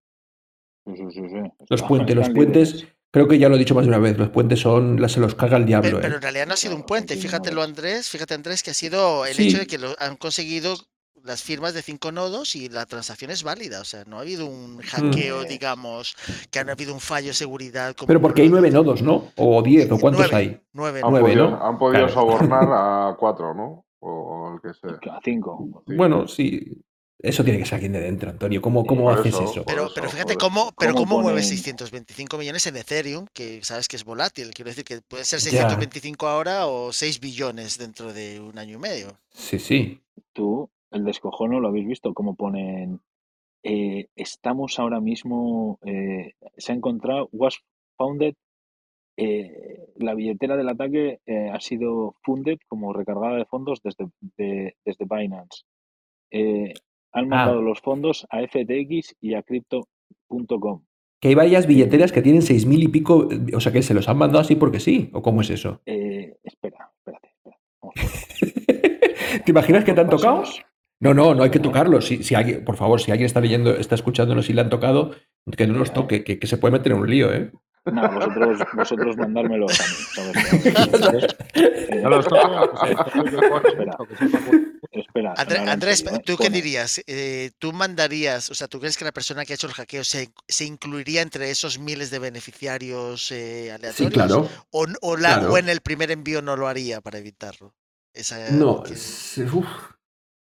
Speaker 2: Sí, sí, sí,
Speaker 3: los puentes, los puentes, Creo que ya lo he dicho más de una vez, los puentes son, se los caga el diablo.
Speaker 5: Pero,
Speaker 3: ¿eh?
Speaker 5: en realidad no ha sido un puente, fíjatelo Andrés, fíjate Andrés que ha sido el hecho de que lo, han conseguido las firmas de cinco nodos y la transacción es válida, o sea, no ha habido un hackeo, mm. digamos, que ha habido un fallo de seguridad.
Speaker 3: Pero porque hay nueve nodos, ¿no? O diez, o cuántos hay.
Speaker 5: Nueve,
Speaker 8: han podido, ¿no? Han podido sobornar [LAUGHS] a cuatro, ¿no? O el que sea.
Speaker 2: A cinco.
Speaker 3: Bueno, sí. Eso tiene que ser alguien de dentro, Antonio. ¿Cómo, cómo haces eso?
Speaker 5: Pero, pero fíjate cómo, pero cómo, mueves 625 millones en Ethereum, que sabes que es volátil. Quiero decir que puede ser 625 ahora o 6 billones dentro de un año y medio.
Speaker 3: Sí, sí.
Speaker 2: Tú, el descojono, lo habéis visto, cómo ponen. Eh, estamos ahora mismo. Eh, se ha encontrado. Was founded eh, la billetera del ataque eh, ha sido funded como recargada de fondos desde, desde Binance. Eh, han ah. mandado los fondos a FTX y a Crypto.com.
Speaker 3: Que hay varias billeteras que tienen seis mil y pico, o sea que se los han mandado así porque sí, ¿o cómo es eso?
Speaker 2: espera, espérate, [LAUGHS]
Speaker 3: ¿Te imaginas que te han tocado? No, no, no hay que tocarlos. Si, si alguien, por favor, si alguien está leyendo, está escuchándonos y le han tocado, que no los toque, que, que se puede meter en un lío, ¿eh?
Speaker 2: No, vosotros, vosotros mandármelo a mí. No
Speaker 5: los [LAUGHS] Espera. Andrés, ¿tú qué dirías? Eh, ¿Tú mandarías, o sea, tú crees que la persona que ha hecho el hackeo se, se incluiría entre esos miles de beneficiarios eh, aleatorios? Sí,
Speaker 3: claro.
Speaker 5: O, o, la, o, en el primer envío no lo haría para evitarlo?
Speaker 3: Esa, no,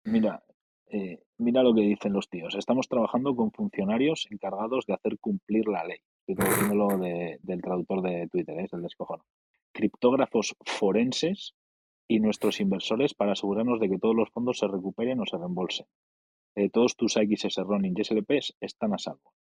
Speaker 2: Mira, eh, mira lo que dicen los tíos. Estamos trabajando con funcionarios encargados de hacer cumplir la ley estoy de, del traductor de Twitter, ¿eh? es el descojono. Criptógrafos forenses y nuestros inversores para asegurarnos de que todos los fondos se recuperen o se reembolsen. Eh, todos tus XS Ronin y SLPs están a salvo.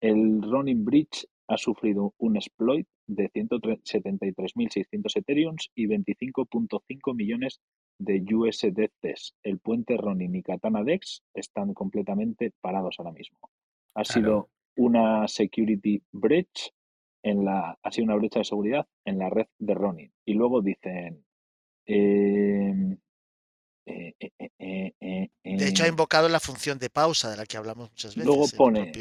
Speaker 2: El Ronin Bridge ha sufrido un exploit de 173.600 Ethereums y 25.5 millones de USDTs. El puente Ronin y Katana Dex están completamente parados ahora mismo. Ha sido una security breach en la, ha sido una brecha de seguridad en la red de Ronin. Y luego dicen, em, eh,
Speaker 5: eh, eh, de hecho, ha invocado la función de pausa de la que hablamos muchas veces.
Speaker 2: Luego pone,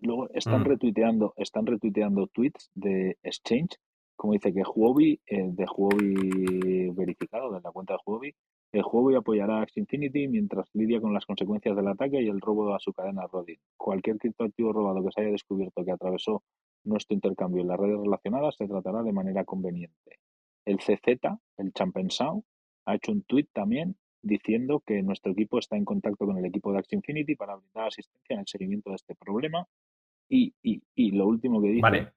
Speaker 2: luego están mm. retuiteando, están retuiteando tweets de Exchange, como dice que Huobi, de Huobi verificado, de la cuenta de Huobi, el juego apoyará a Infinity mientras lidia con las consecuencias del ataque y el robo a su cadena Rodin. Cualquier criptoactivo robado que se haya descubierto que atravesó nuestro intercambio en las redes relacionadas se tratará de manera conveniente. El CZ, el Champensao, ha hecho un tuit también diciendo que nuestro equipo está en contacto con el equipo de Axie Infinity para brindar asistencia en el seguimiento de este problema. Y, lo último que dice,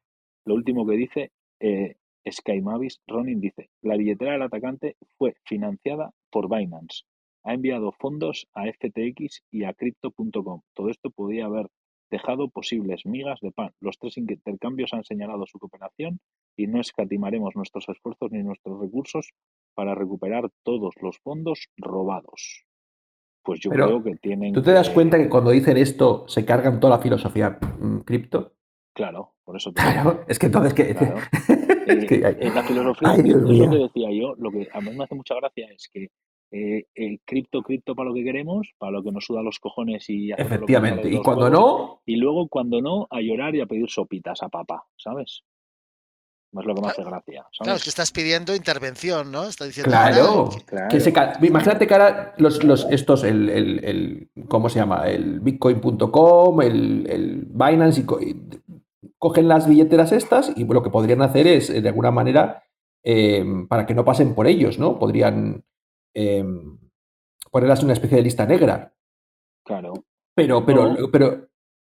Speaker 2: lo último que dice eh, Sky Mavis, Ronin dice, la billetera del atacante fue financiada por Binance. Ha enviado fondos a FTX y a Crypto.com. Todo esto podía haber dejado posibles migas de pan. Los tres intercambios han señalado su cooperación y no escatimaremos nuestros esfuerzos ni nuestros recursos para recuperar todos los fondos robados. Pues yo creo que tienen.
Speaker 3: ¿Tú te das cuenta que cuando dicen esto se cargan toda la filosofía mm, cripto?
Speaker 2: Claro, por eso.
Speaker 3: Claro, es que entonces [LAUGHS] que.
Speaker 2: Eh, la filosofía, Ay, Dios lo que decía yo, lo que a mí me hace mucha gracia es que eh, el cripto, cripto para lo que queremos, para lo que nos suda los cojones y
Speaker 3: Efectivamente, y cuando no.
Speaker 2: Y luego, cuando no, a llorar y a pedir sopitas a papá, ¿sabes? Es lo que me hace gracia. ¿sabes?
Speaker 5: Claro, es que estás pidiendo intervención, ¿no? Está diciendo.
Speaker 3: Claro, Imagínate que ahora los, los, estos, el, el, el, ¿Cómo se llama? El Bitcoin.com, el, el Binance y cogen las billeteras estas y lo que podrían hacer es, de alguna manera, em, para que no pasen por ellos, ¿no? Podrían em, ponerlas en una especie de lista negra.
Speaker 2: Claro.
Speaker 3: Pero, pero, pero,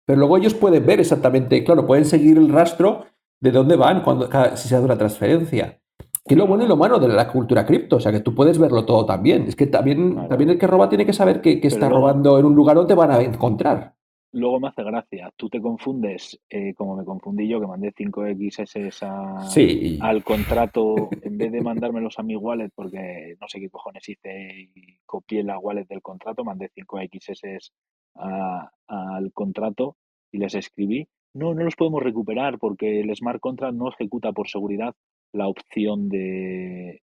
Speaker 3: pero luego ellos pueden ver exactamente, claro, pueden seguir el rastro de dónde van cuando si se hace una transferencia. Que es lo bueno y lo malo de la cultura cripto, o sea que tú puedes verlo todo también. Es que también, también el que roba tiene que saber que, está robando en un lugar donde van a encontrar
Speaker 2: luego me hace gracia. Tú te confundes, eh, como me confundí yo, que mandé 5XS a, al contrato, en vez de mandármelos a mi wallet, porque no sé qué cojones hice y copié la wallet del contrato, mandé 5XS al contrato y les escribí. No, no los podemos recuperar porque el smart contract no ejecuta por seguridad la opción de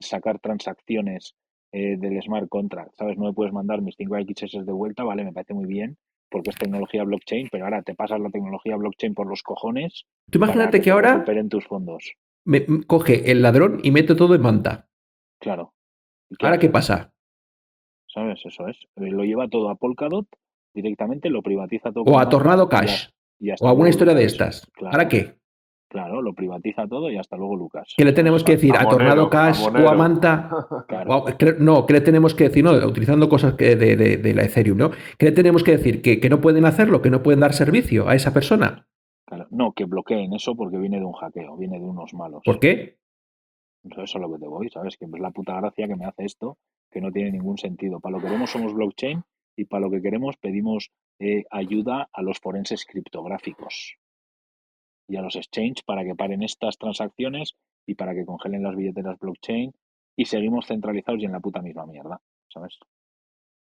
Speaker 2: sacar transacciones eh, del smart contract. ¿Sabes? No me puedes mandar mis 5XS de vuelta, vale, me parece muy bien, porque es tecnología blockchain, pero ahora te pasas la tecnología blockchain por los cojones.
Speaker 3: Tú imagínate que, ahora
Speaker 2: recuperen tus fondos.
Speaker 3: Me, coge el ladrón y mete todo en manta.
Speaker 2: Claro.
Speaker 3: ¿Ahora qué pasa?
Speaker 2: ¿Sabes? Eso es. Eh, lo lleva todo a Polkadot directamente, lo privatiza todo.
Speaker 3: O a Tornado Cash. o alguna historia de estas. ¿Ahora qué?
Speaker 2: Claro, lo privatiza todo y hasta luego Lucas.
Speaker 3: ¿Qué le tenemos que decir? ¿A, Tornado Cash o a Manta? [LAUGHS] no, ¿qué le tenemos que decir? No, utilizando cosas que de, la Ethereum, ¿no? ¿Qué le tenemos que decir? ¿Que, ¿Que, no pueden hacerlo? ¿Que no pueden dar servicio a esa persona?
Speaker 2: Claro, no, que bloqueen eso porque viene de un hackeo, viene de unos malos.
Speaker 3: ¿Por qué?
Speaker 2: Eso es lo que te voy, ¿sabes? Que es la puta gracia que me hace esto, que no tiene ningún sentido. Para lo que queremos somos blockchain y para lo que queremos pedimos eh, ayuda a los forenses criptográficos. Y a los exchange para que paren estas transacciones y para que congelen las billeteras blockchain y seguimos centralizados y en la puta misma mierda, ¿sabes?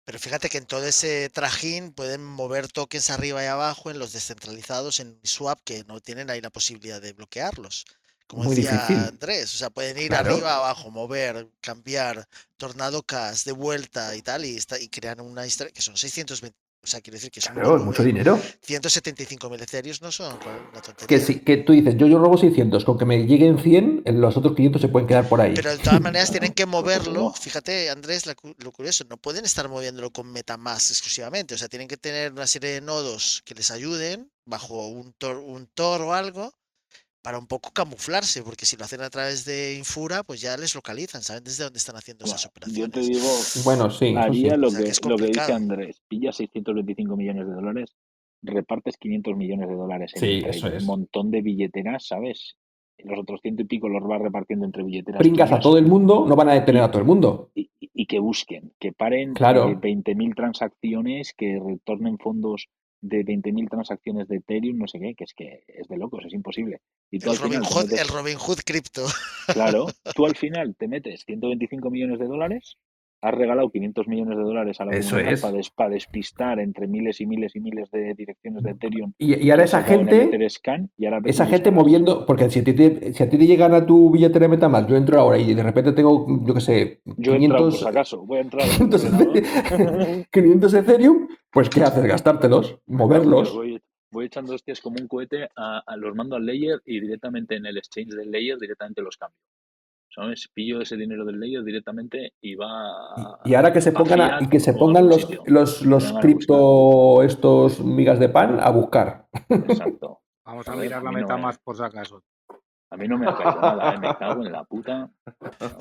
Speaker 5: Pero fíjate que en todo ese trajín pueden mover tokens arriba y abajo en los descentralizados en Swap que no tienen ahí la posibilidad de bloquearlos. Como decía Andrés, o sea, pueden ir arriba, abajo, mover, cambiar, tornado cash, de vuelta y tal, y, está, y crean una historia que son 620, o sea, quiere decir que son
Speaker 3: claro, mucho dinero.
Speaker 5: 175.000 Ethereum no son
Speaker 3: una tontería. Que, sí, que tú dices, yo, yo robo 600, con que me lleguen 100, los otros 500 se pueden quedar por ahí.
Speaker 5: Pero de todas maneras tienen que [LAUGHS] moverlo. Fíjate, Andrés, lo curioso, no pueden estar moviéndolo con MetaMask exclusivamente. O sea, tienen que tener una serie de nodos que les ayuden bajo un Tor, un tor o algo para un poco camuflarse, porque si lo hacen a través de Infura, pues ya les localizan, saben desde dónde están haciendo esas operaciones.
Speaker 2: Yo te digo,
Speaker 3: bueno, sí,
Speaker 2: haría Lo, que, lo que dice Andrés, pilla 625 millones de dólares, repartes 500 millones de dólares en un montón de billeteras, ¿sabes? los otros ciento y pico los vas repartiendo entre billeteras.
Speaker 3: Brincas a todo el mundo, no van a detener a todo el mundo.
Speaker 2: Y, que busquen, que paren
Speaker 3: claro.
Speaker 2: 20.000 transacciones, que retornen fondos de 20.000 transacciones de Ethereum, no sé qué, que es que es de locos, es imposible.
Speaker 5: Y el, Robin Hood, el Robin Hood cripto.
Speaker 2: Claro, [LAUGHS] tú al final te metes 125 millones de dólares has regalado 500 millones de dólares a la comunidad para, despistar entre miles y miles y miles de direcciones de Ethereum.
Speaker 3: Y, ahora esa gente, esa gente moviendo, porque si a, ti te, si a ti te llegan a tu billetera de Metamask, yo entro ahora y de repente tengo, yo qué sé,
Speaker 2: yo 500, por acaso, voy a entrar [LAUGHS]
Speaker 3: 500, [LAUGHS] Ethereum, pues ¿qué haces? Gastártelos, [LAUGHS] moverlos.
Speaker 2: Voy, voy, echando hostias como un cohete, a, a, los mando al layer y directamente en el exchange del layer directamente los cambio. ¿Sabes? Pillo ese dinero del layer directamente y va.
Speaker 3: Y, ahora que se pongan y que se pongan los, los, los cripto estos migas de pan a buscar.
Speaker 2: Exacto. [LAUGHS]
Speaker 1: Vamos a, mirar la meta más por si acaso.
Speaker 2: A mí no me ha caído nada, ¿eh? me cago en la puta.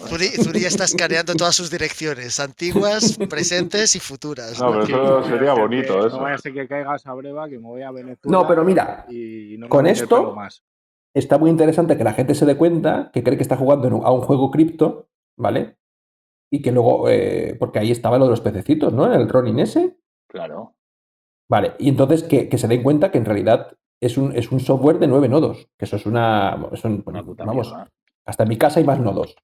Speaker 5: Zuri, ya está escaneando todas sus direcciones, antiguas, presentes y futuras.
Speaker 8: No, pero eso sería bonito.
Speaker 1: eso. No vaya a ser que caiga esa breva, que me voy a Venezuela.
Speaker 3: No, pero mira, con esto, está muy interesante que la gente se dé cuenta que cree que está jugando a un juego cripto, ¿vale? Y que luego, eh, porque ahí estaba lo de los pececitos, ¿no? En el Ronin ese.
Speaker 2: Claro.
Speaker 3: Vale, y entonces que, se den cuenta que en realidad es un, es un software de nueve nodos, que eso es una... vamos, hasta en mi casa hay más nodos.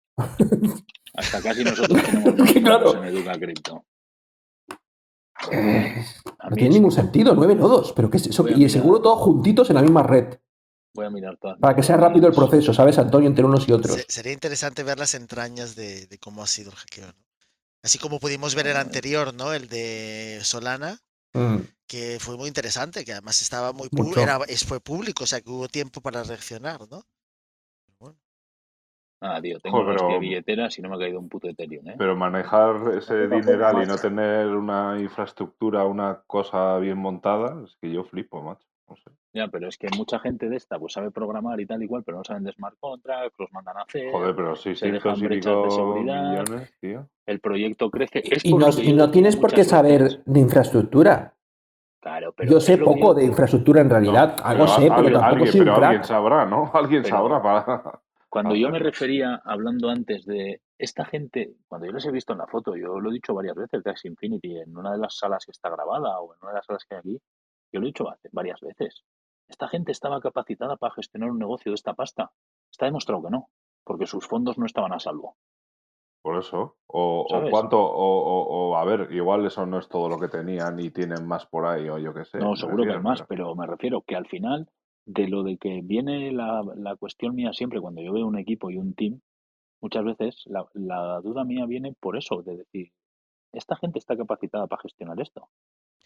Speaker 2: Hasta casi nosotros tenemos [LAUGHS] claro. en Educa Cripto.
Speaker 3: Eh, no tiene ningún sentido, nueve nodos, pero ¿qué es eso? Y seguro todos juntitos en la misma red.
Speaker 2: Voy a mirar todas.
Speaker 3: Para que sea rápido el proceso, ¿sabes, Antonio? Entre unos y otros.
Speaker 5: sería interesante ver las entrañas de, cómo ha sido el hackeo. Así como pudimos ver el anterior, ¿no? El de Solana, mm. que fue muy interesante, que además estaba muy era, fue público, o sea que hubo tiempo para reaccionar, ¿no?
Speaker 2: Ah, tío, tengo pero, billeteras y no me ha caído un puto Ethereum, ¿eh?
Speaker 8: Pero manejar ese dineral y no tener una infraestructura, una cosa bien montada, es que yo flipo, macho.
Speaker 2: Ya, pero es que mucha gente de esta pues sabe programar y tal igual, pero no saben de smart contracts, los mandan a hacer.
Speaker 8: Joder, pero sí, se dejan brechas de seguridad.
Speaker 2: El proyecto crece.
Speaker 3: y, no, tienes por qué saber de infraestructura.
Speaker 2: Claro, pero
Speaker 3: Yo sé poco de infraestructura en realidad. Algo sé, pero tampoco
Speaker 8: alguien, pero alguien sabrá, ¿no? [LAUGHS] Alguien sabrá para. [LAUGHS]
Speaker 2: Cuando yo me refería, hablando antes de esta gente, cuando yo les he visto en la foto, yo lo he dicho varias veces de Infinity, en una de las salas que está grabada o en una de las salas que hay aquí, yo lo he dicho varias veces. ¿Esta gente estaba capacitada para gestionar un negocio de esta pasta? Está demostrado que no, porque sus fondos no estaban a salvo.
Speaker 8: Por eso. O, cuánto, o, a ver, igual eso no es todo lo que tenían y tienen más por ahí, o yo qué sé.
Speaker 2: No, seguro que hay más, pero... me refiero que al final, de lo de que viene la, la, cuestión mía siempre, cuando yo veo un equipo y un team, muchas veces la, la duda mía viene por eso, de decir, esta gente está capacitada para gestionar esto.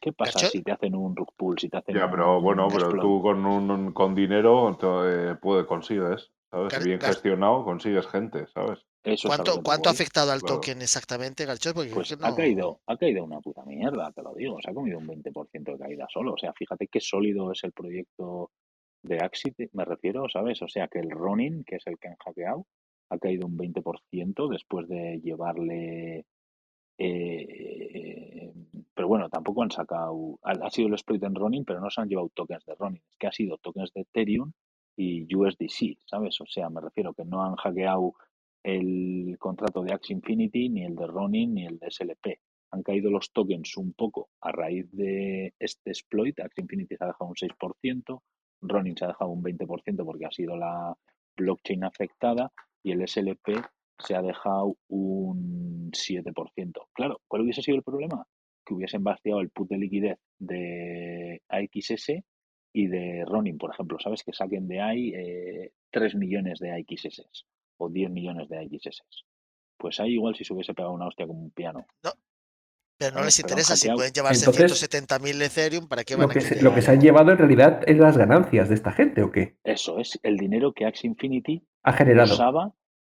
Speaker 2: ¿Qué pasa si te hacen un rug pull, si te hacen
Speaker 8: Ya, pero bueno, pero tú con un, con dinero eh, puede, consigues, ¿sabes? Bien gestionado consigues gente, ¿sabes?
Speaker 5: ¿Cuánto, ¿cuánto ha afectado al token exactamente, Garchot?
Speaker 2: pues ha caído, ha caído una puta mierda, te lo digo. Se ha comido un 20% de caída solo. O sea, fíjate qué sólido es el proyecto de Axit, me refiero, ¿sabes? O sea, que el Ronin, que es el que han hackeado, ha caído un 20% después de llevarle eh, pero bueno, tampoco han sacado, ha, sido el exploit en Ronin, pero no se han llevado tokens de Ronin, es que ha sido tokens de Ethereum y USDC, ¿sabes? O sea, me refiero que no han hackeado el contrato de Axie Infinity, ni el de Ronin, ni el de SLP. Han caído los tokens un poco a raíz de este exploit. Axie Infinity se ha dejado un 6%, Ronin se ha dejado un 20% porque ha sido la blockchain afectada y el SLP se ha dejado un 7%. Claro, ¿cuál hubiese sido el problema? Que hubiesen vaciado el put de liquidez de AXS y de Ronin, por ejemplo, ¿sabes? Que saquen de ahí eh, 3 millones de AXS o 10 millones de AXS. Pues ahí igual si se hubiese pegado una hostia como un piano.
Speaker 5: No, pero no les interesa, si pueden llevarse 170.000 Ethereum, ¿para qué van
Speaker 3: lo que, se, lo que se han llevado en realidad es las ganancias de esta gente, ¿o qué?
Speaker 2: Eso es, el dinero que Axie Infinity
Speaker 3: ha generado.
Speaker 2: Usaba,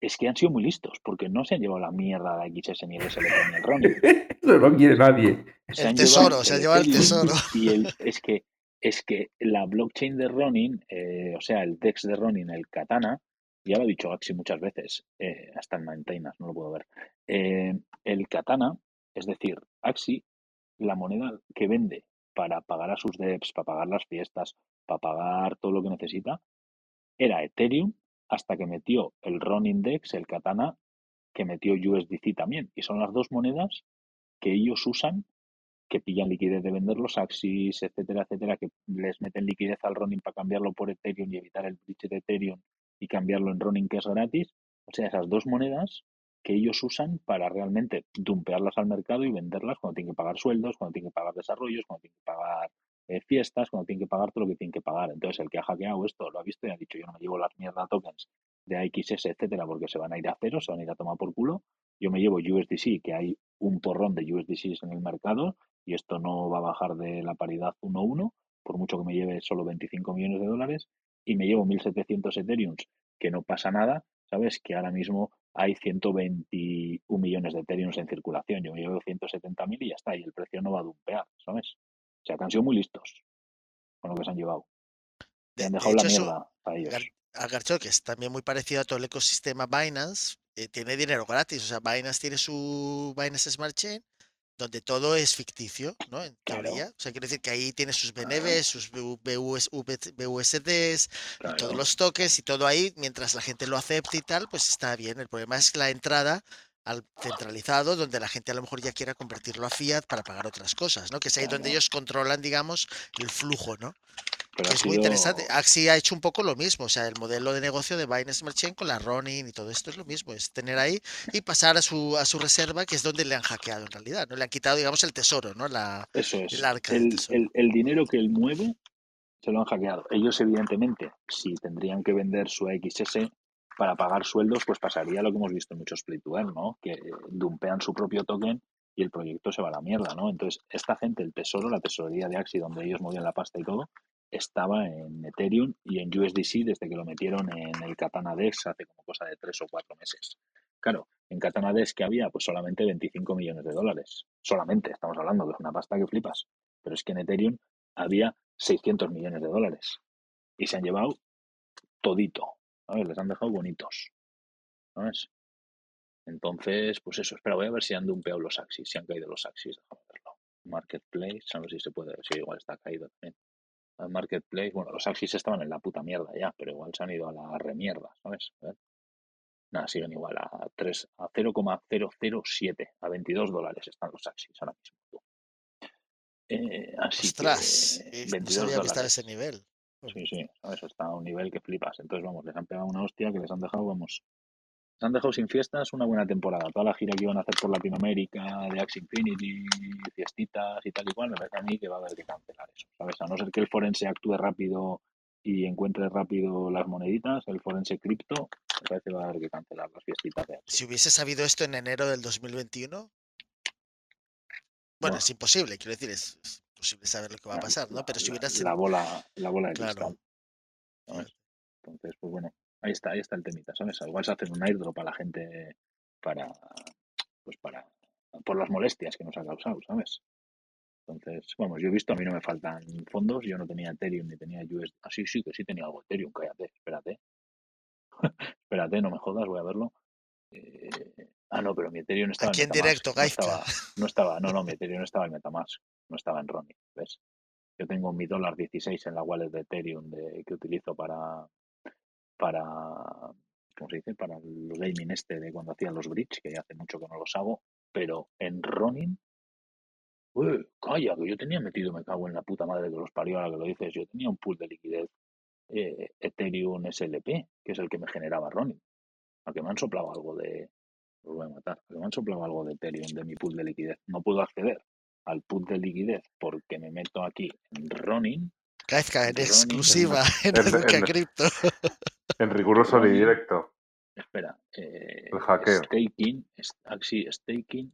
Speaker 2: es que han sido muy listos, porque no se han llevado la mierda de XS ni el SLP ni el Ronin.
Speaker 3: Eso no quiere nadie.
Speaker 5: Se el tesoro, se ha llevado el tesoro.
Speaker 2: Y el, es que es que la blockchain de Ronin, eh, o sea, el DEX de Ronin, el Katana, ya lo ha dicho Axie muchas veces, eh, hasta en Maintainers, no lo puedo ver. Eh, el Katana, es decir, Axie, la moneda que vende para pagar a sus devs, para pagar las fiestas, para pagar todo lo que necesita, era Ethereum hasta que metió el Ronin DEX, el Katana, que metió USDC también. Y son las dos monedas que ellos usan que pillan liquidez de vender los Axis, etcétera, etcétera, que les meten liquidez al Ronin para cambiarlo por Ethereum y evitar el bridge de Ethereum y cambiarlo en Ronin que es gratis. O sea, esas dos monedas que ellos usan para realmente dumpearlas al mercado y venderlas cuando tienen que pagar sueldos, cuando tienen que pagar desarrollos, cuando tienen que pagar eh, fiestas, cuando tienen que pagar todo lo que tienen que pagar. Entonces, el que ha hackeado esto lo ha visto y ha dicho, yo no me llevo las mierda tokens de AXS, etcétera, porque se van a ir a cero, se van a ir a tomar por culo. Yo me llevo USDC, que hay un porrón de USDC en el mercado, y esto no va a bajar de la paridad 1-1, por mucho que me lleve solo 25 millones de dólares, y me llevo 1.700 Ethereum, que no pasa nada, ¿sabes? Que ahora mismo hay 121 millones de Ethereum en circulación, yo me llevo 170.000 y ya está, y el precio no va a dumpear, ¿sabes? O sea, que han sido muy listos con lo que se han llevado. Y han dejado la mierda a ellos.
Speaker 5: Garcho, que es también muy parecido a todo el ecosistema Binance, eh, tiene dinero gratis. O sea, Binance tiene su Binance Smart Chain donde todo es ficticio, ¿no? En teoría. O sea, quiero decir que ahí tiene sus BNBs, sus BUSDs, y todos los toques y todo ahí, mientras la gente lo acepte y tal, pues está bien. El problema es la entrada al centralizado, donde la gente a lo mejor ya quiera convertirlo a fiat para pagar otras cosas, ¿no? Que es ahí donde ellos controlan, digamos, el flujo, ¿no? es muy interesante. Axi ha hecho un poco lo mismo, o sea, el modelo de negocio de Binance Smart Chain con la Ronin y todo esto es lo mismo, es tener ahí y pasar a su, a su reserva, que es donde le han hackeado en realidad, ¿no? Le han quitado, digamos, el tesoro, ¿no? La,
Speaker 2: Eso es. El, el, dinero que él mueve se lo han hackeado. Ellos, evidentemente, si tendrían que vender su XS para pagar sueldos, pues pasaría lo que hemos visto en muchos earn, ¿no? Que dumpean su propio token y el proyecto se va a la mierda, ¿no? Entonces, esta gente, el tesoro, la tesorería de Axi, donde ellos movían la pasta y todo, estaba en Ethereum y en USDC desde que lo metieron en el Katana Dex hace como cosa de tres o cuatro meses. Claro, en Katana Dex que había pues solamente 25 millones de dólares. Solamente, estamos hablando, que es una pasta que flipas. Pero es que en Ethereum había 600 millones de dólares. Y se han llevado todito. ¿Sabes? Les han dejado bonitos. ¿Sabes? Entonces, pues eso, espera, voy a ver si han dumpeado los Axis, si han caído los Axis, déjame verlo. Marketplace, a ver si se puede, si igual está caído también al marketplace. Bueno, los Axis estaban en la puta mierda ya, pero igual se han ido a la remierda, ¿sabes? Nada, siguen igual a 3, a 0,007, a 22 dólares están los Axis ahora mismo. Eh, así
Speaker 5: Ostras, que 22 no sabía ese nivel.
Speaker 2: Sí, sí, ¿sabes? está a un nivel que flipas. Entonces, vamos, les han pegado una hostia que les han dejado, vamos, se han dejado sin fiestas una buena temporada. Toda la gira que iban a hacer por Latinoamérica, de Axe Infinity, fiestitas y tal y cual, me parece a mí que va a haber que cancelar eso, ¿sabes? A no ser que el forense actúe rápido y encuentre rápido las moneditas, el forense cripto, me parece que va a haber que cancelar las fiestitas. De
Speaker 5: si hubiese sabido esto en enero del 2021, bueno, es imposible, quiero decir, es, imposible saber lo que va a pasar, ¿no? Pero si hubiera
Speaker 2: sido... La bola, la bola de cristal. Entonces, pues bueno, Ahí está, ahí está el temita, ¿sabes? Igual se hacen un airdrop a la gente para, pues para, por las molestias que nos ha causado, ¿sabes? Entonces, vamos, yo he visto, a mí no me faltan fondos, yo no tenía Ethereum ni tenía USD. Ah, sí, sí, que sí tenía algo Ethereum, cállate, espérate. [LAUGHS] espérate, no me jodas, voy a verlo. Eh, ah, no, pero mi Ethereum estaba
Speaker 5: Aquí en, directo,
Speaker 2: no estaba, [LAUGHS] no estaba, no, no, mi [LAUGHS] Ethereum estaba en Metamask, no estaba en Ronin, ¿ves? Yo tengo mi dólar 16 en la wallet de Ethereum de, que utilizo para, para, ¿cómo se dice? Para el gaming este de cuando hacía los bridge, que hace mucho que no los hago, pero en Ronin, uy, calla, que yo tenía metido, me cago en la puta madre que los parió ahora que lo dices, yo tenía un pool de liquidez eh, Ethereum SLP, que es el que me generaba Ronin. A que me han soplado algo de. Los voy a matar. A que me han soplado algo de Ethereum de mi pool de liquidez. No puedo acceder al pool de liquidez porque me meto aquí en Ronin.
Speaker 5: Kafka en exclusiva [LAUGHS] en Educa Crypto.
Speaker 8: En riguroso y directo.
Speaker 2: Espera. Eh,
Speaker 8: el hackeo.
Speaker 2: Staking. Sí, staking.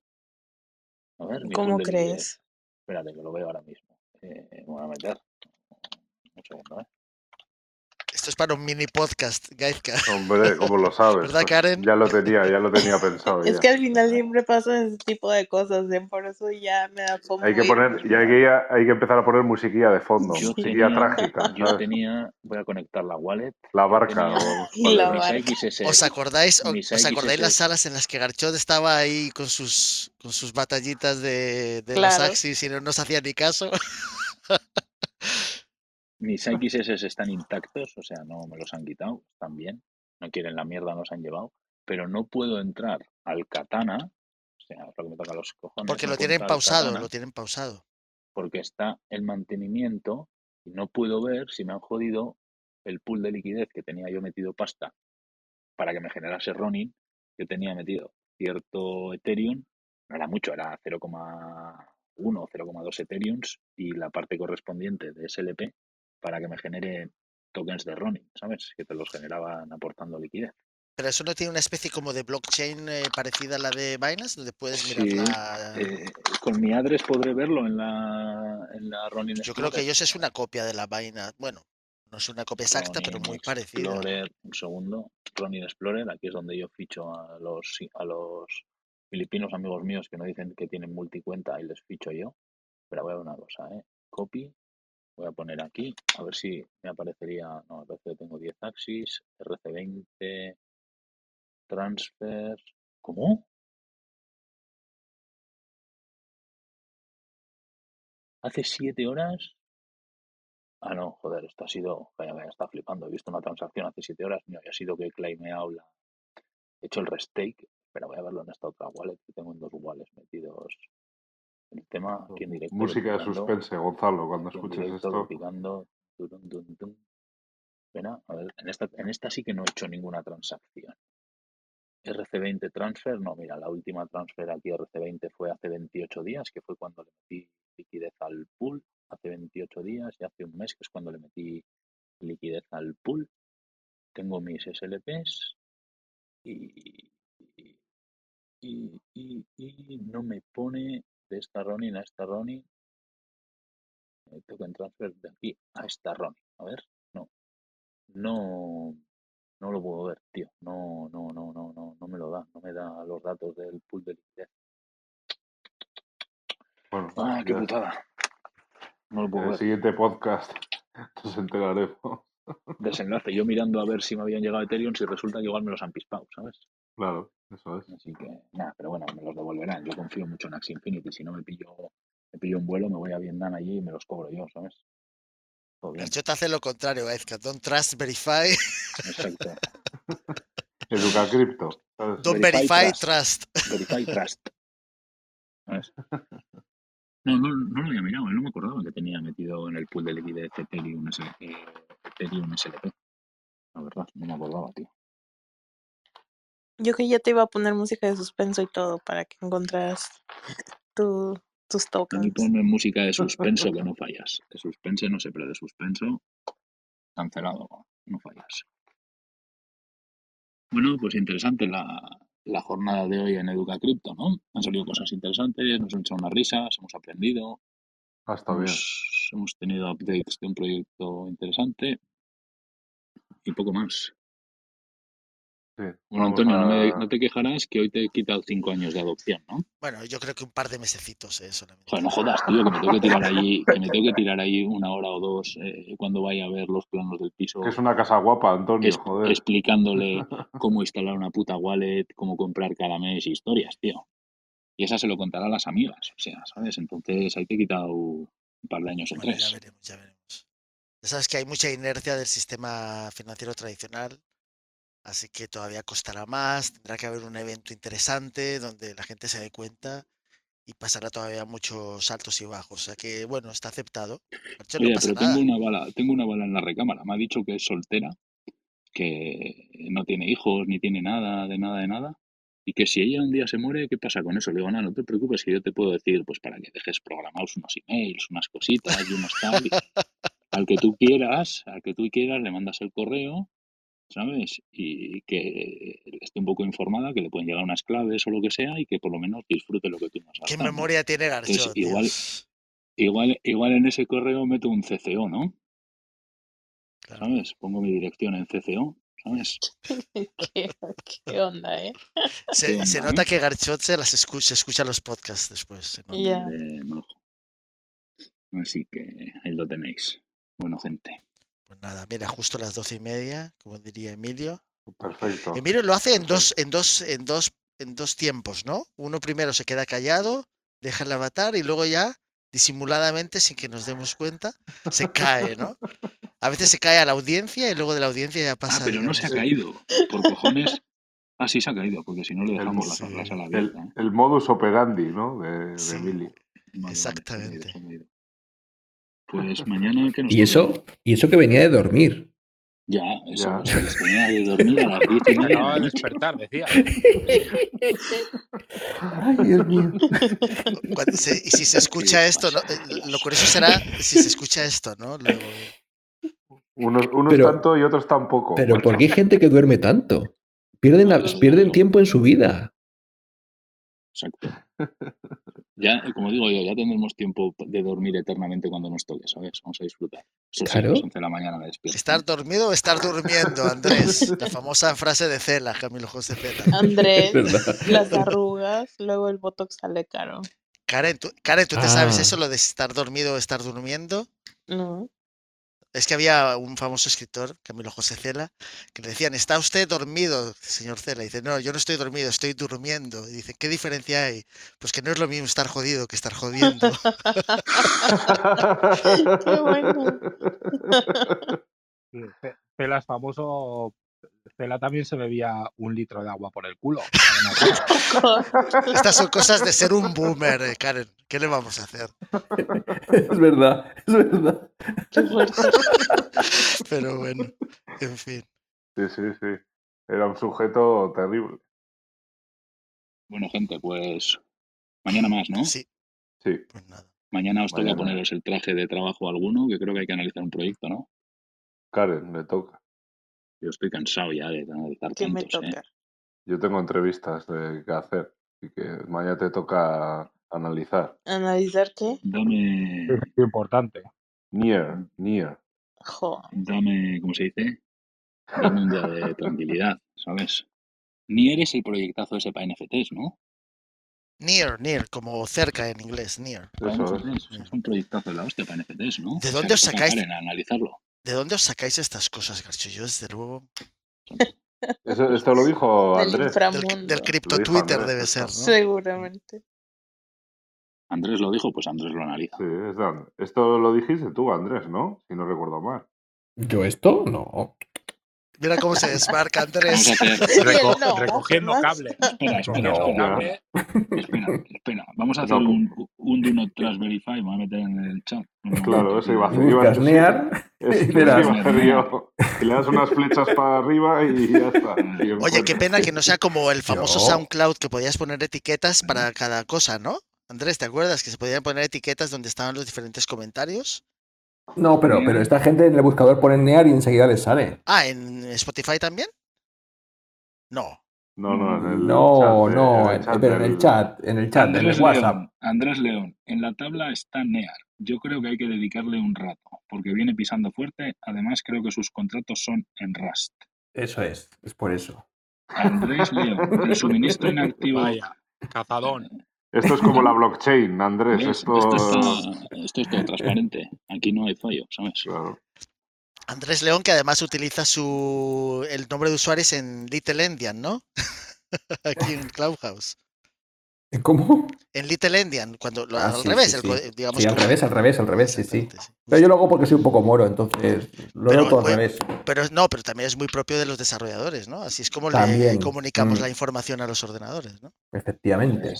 Speaker 2: A ver,
Speaker 7: ¿Cómo crees?
Speaker 2: Espérate, que lo veo ahora mismo. Eh, me voy a meter. Un segundo, ¿eh?
Speaker 5: Esto es para un mini podcast, Gaizka.
Speaker 8: Hombre, como lo sabes. [LAUGHS]
Speaker 5: ¿Verdad, Karen?
Speaker 8: Ya lo tenía, ya lo tenía pensado.
Speaker 7: Es que al final siempre pasan ese tipo de cosas, ¿eh? por eso ya me da fomo.
Speaker 8: Hay que poner, ya hay que, hay que empezar a poner musiquilla de fondo, yo musiquilla tenía, trágica.
Speaker 2: Yo tenía, voy a conectar la wallet.
Speaker 8: La barca.
Speaker 7: O, la barca.
Speaker 5: ¿Os acordáis, os, acordáis las salas en las que Garchot estaba ahí con sus, con sus batallitas de, de los Axis y no nos hacía ni caso? [LAUGHS]
Speaker 2: Mis XS están intactos, o sea, no me los han quitado, están bien. No quieren la mierda, nos han llevado. Pero no puedo entrar al katana, o sea, es lo que me toca los cojones.
Speaker 5: Porque lo tienen pausado, lo tienen pausado.
Speaker 2: Porque está el mantenimiento y no puedo ver si me han jodido el pool de liquidez que tenía yo metido pasta para que me generase Ronin. Yo tenía metido cierto Ethereum, no era mucho, era 0,1 o 0,2 Ethereums y la parte correspondiente de SLP para que me genere tokens de Ronin, ¿sabes? Que te los generaban aportando liquidez.
Speaker 5: Pero eso no tiene una especie como de blockchain eh, parecida a la de Binance, donde puedes mirar
Speaker 2: sí, eh, con mi address podré verlo en la, en la Ronin.
Speaker 5: Yo creo que ellos es una copia de la Binance. Bueno, no es una copia exacta, pero muy parecida.
Speaker 2: Explorer, un segundo. Ronin Explorer, aquí es donde yo ficho a los, a los filipinos amigos míos que no dicen que tienen multicuenta y les ficho yo. Pero voy a ver una cosa, ¿eh? Copy, voy a poner aquí, a ver si me aparecería, no, parece que tengo 10 axis, RC20, transfer, ¿cómo? Hace 7 horas. Ah, no, joder, esto ha sido, vaya, vaya, está flipando. He visto una transacción hace 7 horas, no, ha sido que claimeado la, he hecho el restake, pero voy a verlo en esta otra wallet tengo en dos wallets metidos el tema aquí en directo.
Speaker 8: Música de suspense, Gonzalo, cuando escuches esto.
Speaker 2: a ver, en esta, en esta sí que no he hecho ninguna transacción. RC20 transfer, no, mira, la última transfer aquí RC20 fue hace 28 días, que fue cuando le metí liquidez al pool, hace 28 días y hace un mes, que es cuando le metí liquidez al pool. Tengo mis SLPs y, y, y, y no me pone de esta Ronin a esta Ronin. en transfer de aquí a esta Ronin. A ver, no. No, no lo puedo ver, tío. No, no, no, no, no, no me lo da. No me da los datos del pool de liquidez.
Speaker 8: Bueno,
Speaker 2: ah, qué putada. No lo puedo
Speaker 8: en
Speaker 2: el
Speaker 8: siguiente podcast [LAUGHS] nos enteraremos.
Speaker 2: Desenlace. Yo mirando a ver si me habían llegado Ethereum, si resulta que igual me los han pispado, ¿sabes?
Speaker 8: Claro, eso es.
Speaker 2: Así que, nada, pero bueno, me los devolverán. Yo confío mucho en Axie Infinity. Si no me pillo, me pillo un vuelo, me voy a Vietnam allí y me los cobro yo, ¿sabes?
Speaker 5: Yo te hace lo contrario, que Don't trust, verify.
Speaker 2: Exacto. [LAUGHS]
Speaker 8: Educa cripto.
Speaker 5: Don't verify, trust.
Speaker 2: Verify, trust. [LAUGHS] No, no, no lo había mirado, no me acordaba que tenía metido en el pool de liquidez Ethereum, eh, Ethereum SLP. La verdad, no me acordaba, tío.
Speaker 7: Yo que ya te iba a poner música de suspenso y todo para que encontraras tu, tus tokens.
Speaker 2: A ponme música de suspenso que no fallas. De suspense no sé, pero de suspenso cancelado, no fallas. Bueno, pues interesante la, la jornada de hoy en Educa Crypto, ¿no? Han salido cosas interesantes, nos han hecho unas risas, hemos aprendido.
Speaker 8: Hasta bien.
Speaker 2: Hemos tenido updates de un proyecto interesante y poco más. Bueno, Antonio, no, te quejarás que hoy te he quitado cinco años de adopción, ¿no?
Speaker 5: Bueno, yo creo que un par de mesecitos, eh, solamente.
Speaker 2: Joder, no jodas, tío, que me tengo que tirar ahí, que me tengo que tirar ahí una hora o dos eh, cuando vaya a ver los planos del piso.
Speaker 8: Que es una casa guapa, Antonio, joder.
Speaker 2: Explicándole [LAUGHS] cómo instalar una puta wallet, cómo comprar cada mes, historias, tío. Y esa se lo contará a las amigas, o sea, ¿sabes? Entonces ahí te he quitado un par de años o tres.
Speaker 5: Ya veremos, ya veremos. Ya sabes que hay mucha inercia del sistema financiero tradicional Así que todavía costará más, tendrá que haber un evento interesante donde la gente se dé cuenta y pasará todavía muchos altos y bajos. O sea que, bueno, está aceptado.
Speaker 2: Oye, pero tengo una bala, tengo una bala en la recámara. Me ha dicho que es soltera, que no tiene hijos, ni tiene nada, de nada, de nada. Y que si ella un día se muere, ¿qué pasa con eso? Le digo, no, no te preocupes, que yo te puedo decir, pues para que dejes programados unos emails, unas cositas y unos tal. [LAUGHS] al que tú quieras, al que tú quieras, le mandas el correo ¿sabes? Y que esté un poco informada, que le pueden llegar unas claves o lo que sea y que por lo menos disfrute lo que tú
Speaker 5: nos has ¿Qué memoria tiene Garchot?
Speaker 2: igual, igual, igual en ese correo meto un CCO, ¿no? ¿Sabes? Pongo mi dirección en CCO, ¿sabes? [LAUGHS]
Speaker 7: ¿Qué, onda, eh?
Speaker 5: Se, nota que Garchot se las escucha, escucha los podcasts después.
Speaker 2: Así que ahí lo tenéis. Bueno, gente.
Speaker 5: Pues nada, mira, justo las doce y media, como diría Emilio.
Speaker 8: Perfecto.
Speaker 5: Emilio lo hace en dos, en dos, en dos, en dos tiempos, ¿no? Uno primero se queda callado, deja el avatar y luego ya, disimuladamente, sin que nos demos cuenta, se cae, ¿no? A veces se cae a la audiencia y luego de la audiencia ya ah, pasa.
Speaker 2: Ah, pero no se ha caído, por cojones. Ah, sí se ha caído, porque si no le dejamos la, sala abierta.
Speaker 8: El, el, modus operandi, ¿no? De, Emilio.
Speaker 5: Exactamente.
Speaker 2: Pues mañana que nos
Speaker 3: ¿Y eso, y eso que venía de dormir.
Speaker 2: Ya, eso, ya. venía de dormir a las 10 y media.
Speaker 1: Acaba de despertar, decía.
Speaker 3: Ay, Dios mío.
Speaker 5: y si se escucha esto, ¿no? Eh, lo curioso será si se escucha esto, ¿no? Luego...
Speaker 8: Unos, unos tanto y otros tampoco.
Speaker 3: Pero ¿por qué hay gente que duerme tanto? Pierden, pierden tiempo en su vida.
Speaker 2: Exacto. Ya, como digo yo, ya tendremos tiempo de dormir eternamente cuando nos toque, ¿sabes? Vamos a disfrutar.
Speaker 3: claro.
Speaker 2: de la mañana me
Speaker 5: ¿Estar dormido o estar durmiendo, Andrés? [LAUGHS] La famosa frase de Cela, Camilo José Cela.
Speaker 7: Andrés, las arrugas, luego el botox sale caro.
Speaker 5: Karen, ¿tú, Karen, ¿tú te sabes ah. eso, lo de estar dormido o estar durmiendo?
Speaker 7: No.
Speaker 5: Es que había un famoso escritor, Camilo José Cela, que le decían, ¿está usted dormido, señor Cela? Y dice, no, yo no estoy dormido, estoy durmiendo. Y dice, ¿qué diferencia hay? Pues que no es lo mismo estar jodido que estar jodiendo. [LAUGHS]
Speaker 7: Qué bueno. [LAUGHS] [LAUGHS]
Speaker 1: Cela es famoso Cela también se bebía un litro de agua por el culo. [LAUGHS]
Speaker 5: Estas son cosas de ser un boomer, eh, Karen. ¿Qué le vamos a hacer?
Speaker 3: Es verdad, es verdad.
Speaker 5: Pero bueno, en fin.
Speaker 8: Sí, sí, sí. Era un sujeto terrible.
Speaker 2: Bueno, gente, pues mañana más, ¿no?
Speaker 5: Sí.
Speaker 8: Sí.
Speaker 5: Pues nada.
Speaker 2: Mañana os toca poneros el traje de trabajo alguno, que creo que hay que analizar un proyecto, ¿no?
Speaker 8: Karen, me toca.
Speaker 2: Yo estoy cansado ya de analizar tantos, ¿eh?
Speaker 8: Yo tengo entrevistas de que hacer, y que mañana te toca analizar.
Speaker 7: ¿Analizar qué?
Speaker 2: Dame. [LAUGHS]
Speaker 1: Es importante.
Speaker 8: Near, near.
Speaker 2: Dame, ¿cómo se dice? Dame un día de tranquilidad, ¿sabes? Near es el proyectazo ese para NFTs, ¿no?
Speaker 5: Near, near, como cerca en inglés, near.
Speaker 8: Eso es.
Speaker 2: es un proyectazo de la hostia para NFTs, ¿no?
Speaker 5: ¿De dónde os sacáis?
Speaker 2: analizarlo.
Speaker 5: ¿De dónde os sacáis estas cosas, Garcho? Yo, desde luego.
Speaker 8: esto lo dijo Andrés.
Speaker 5: Del, del cripto Twitter debe ser, ¿no?
Speaker 7: Seguramente.
Speaker 2: Andrés lo dijo, pues Andrés lo analiza.
Speaker 8: Sí, esto lo dijiste tú, Andrés, ¿no? Si no recuerdo mal.
Speaker 3: ¿Yo esto? No.
Speaker 5: Mira cómo se desmarca Andrés.
Speaker 1: recogiendo cable.
Speaker 2: Espera, espera, espera, espera, espera. Vamos a hacer un, un Do Not Trust Verify. Me voy a meter en el chat.
Speaker 8: claro, eso iba a hacer. Iba a
Speaker 3: hacer, [LAUGHS]
Speaker 8: iba a hacer yo. le das unas flechas para arriba y ya está.
Speaker 5: Oye, qué pena que no sea como el famoso SoundCloud que podías poner etiquetas para cada cosa, ¿no? Andrés, ¿te acuerdas que se podían poner etiquetas donde estaban los diferentes comentarios?
Speaker 3: No, pero, pero esta gente en el buscador pone Near y enseguida les sale.
Speaker 5: Ah, ¿en Spotify también? No.
Speaker 8: No, no, en
Speaker 3: el no, chat, no, en el pero en el chat, en el chat,
Speaker 2: Andrés
Speaker 3: en el WhatsApp.
Speaker 2: León, Andrés León, en la tabla está Near. Yo creo que hay que dedicarle un rato, porque viene pisando fuerte. Además, creo que sus contratos son en Rust.
Speaker 3: Eso es, es por eso.
Speaker 2: Andrés León, el suministro inactivo.
Speaker 1: Vaya, cazadón.
Speaker 8: Esto es como la blockchain, Andrés. Esto...
Speaker 2: Esto, es todo transparente. Aquí no hay fallo, ¿sabes?
Speaker 5: Andrés León, que además utiliza su el nombre de usuario en Little Endian, ¿no? [LAUGHS] Aquí en Clubhouse.
Speaker 3: ¿Cómo?
Speaker 5: En Little Endian, cuando ah, al revés,
Speaker 3: digamos. Sí, al revés, al revés, al revés, sí, sí. Pero yo lo hago porque soy un poco moro, entonces lo veo todo al revés.
Speaker 5: Pero no, pero también es muy propio de los desarrolladores, ¿no? Así es como le comunicamos mm. la información a los ordenadores, ¿no?
Speaker 3: Efectivamente.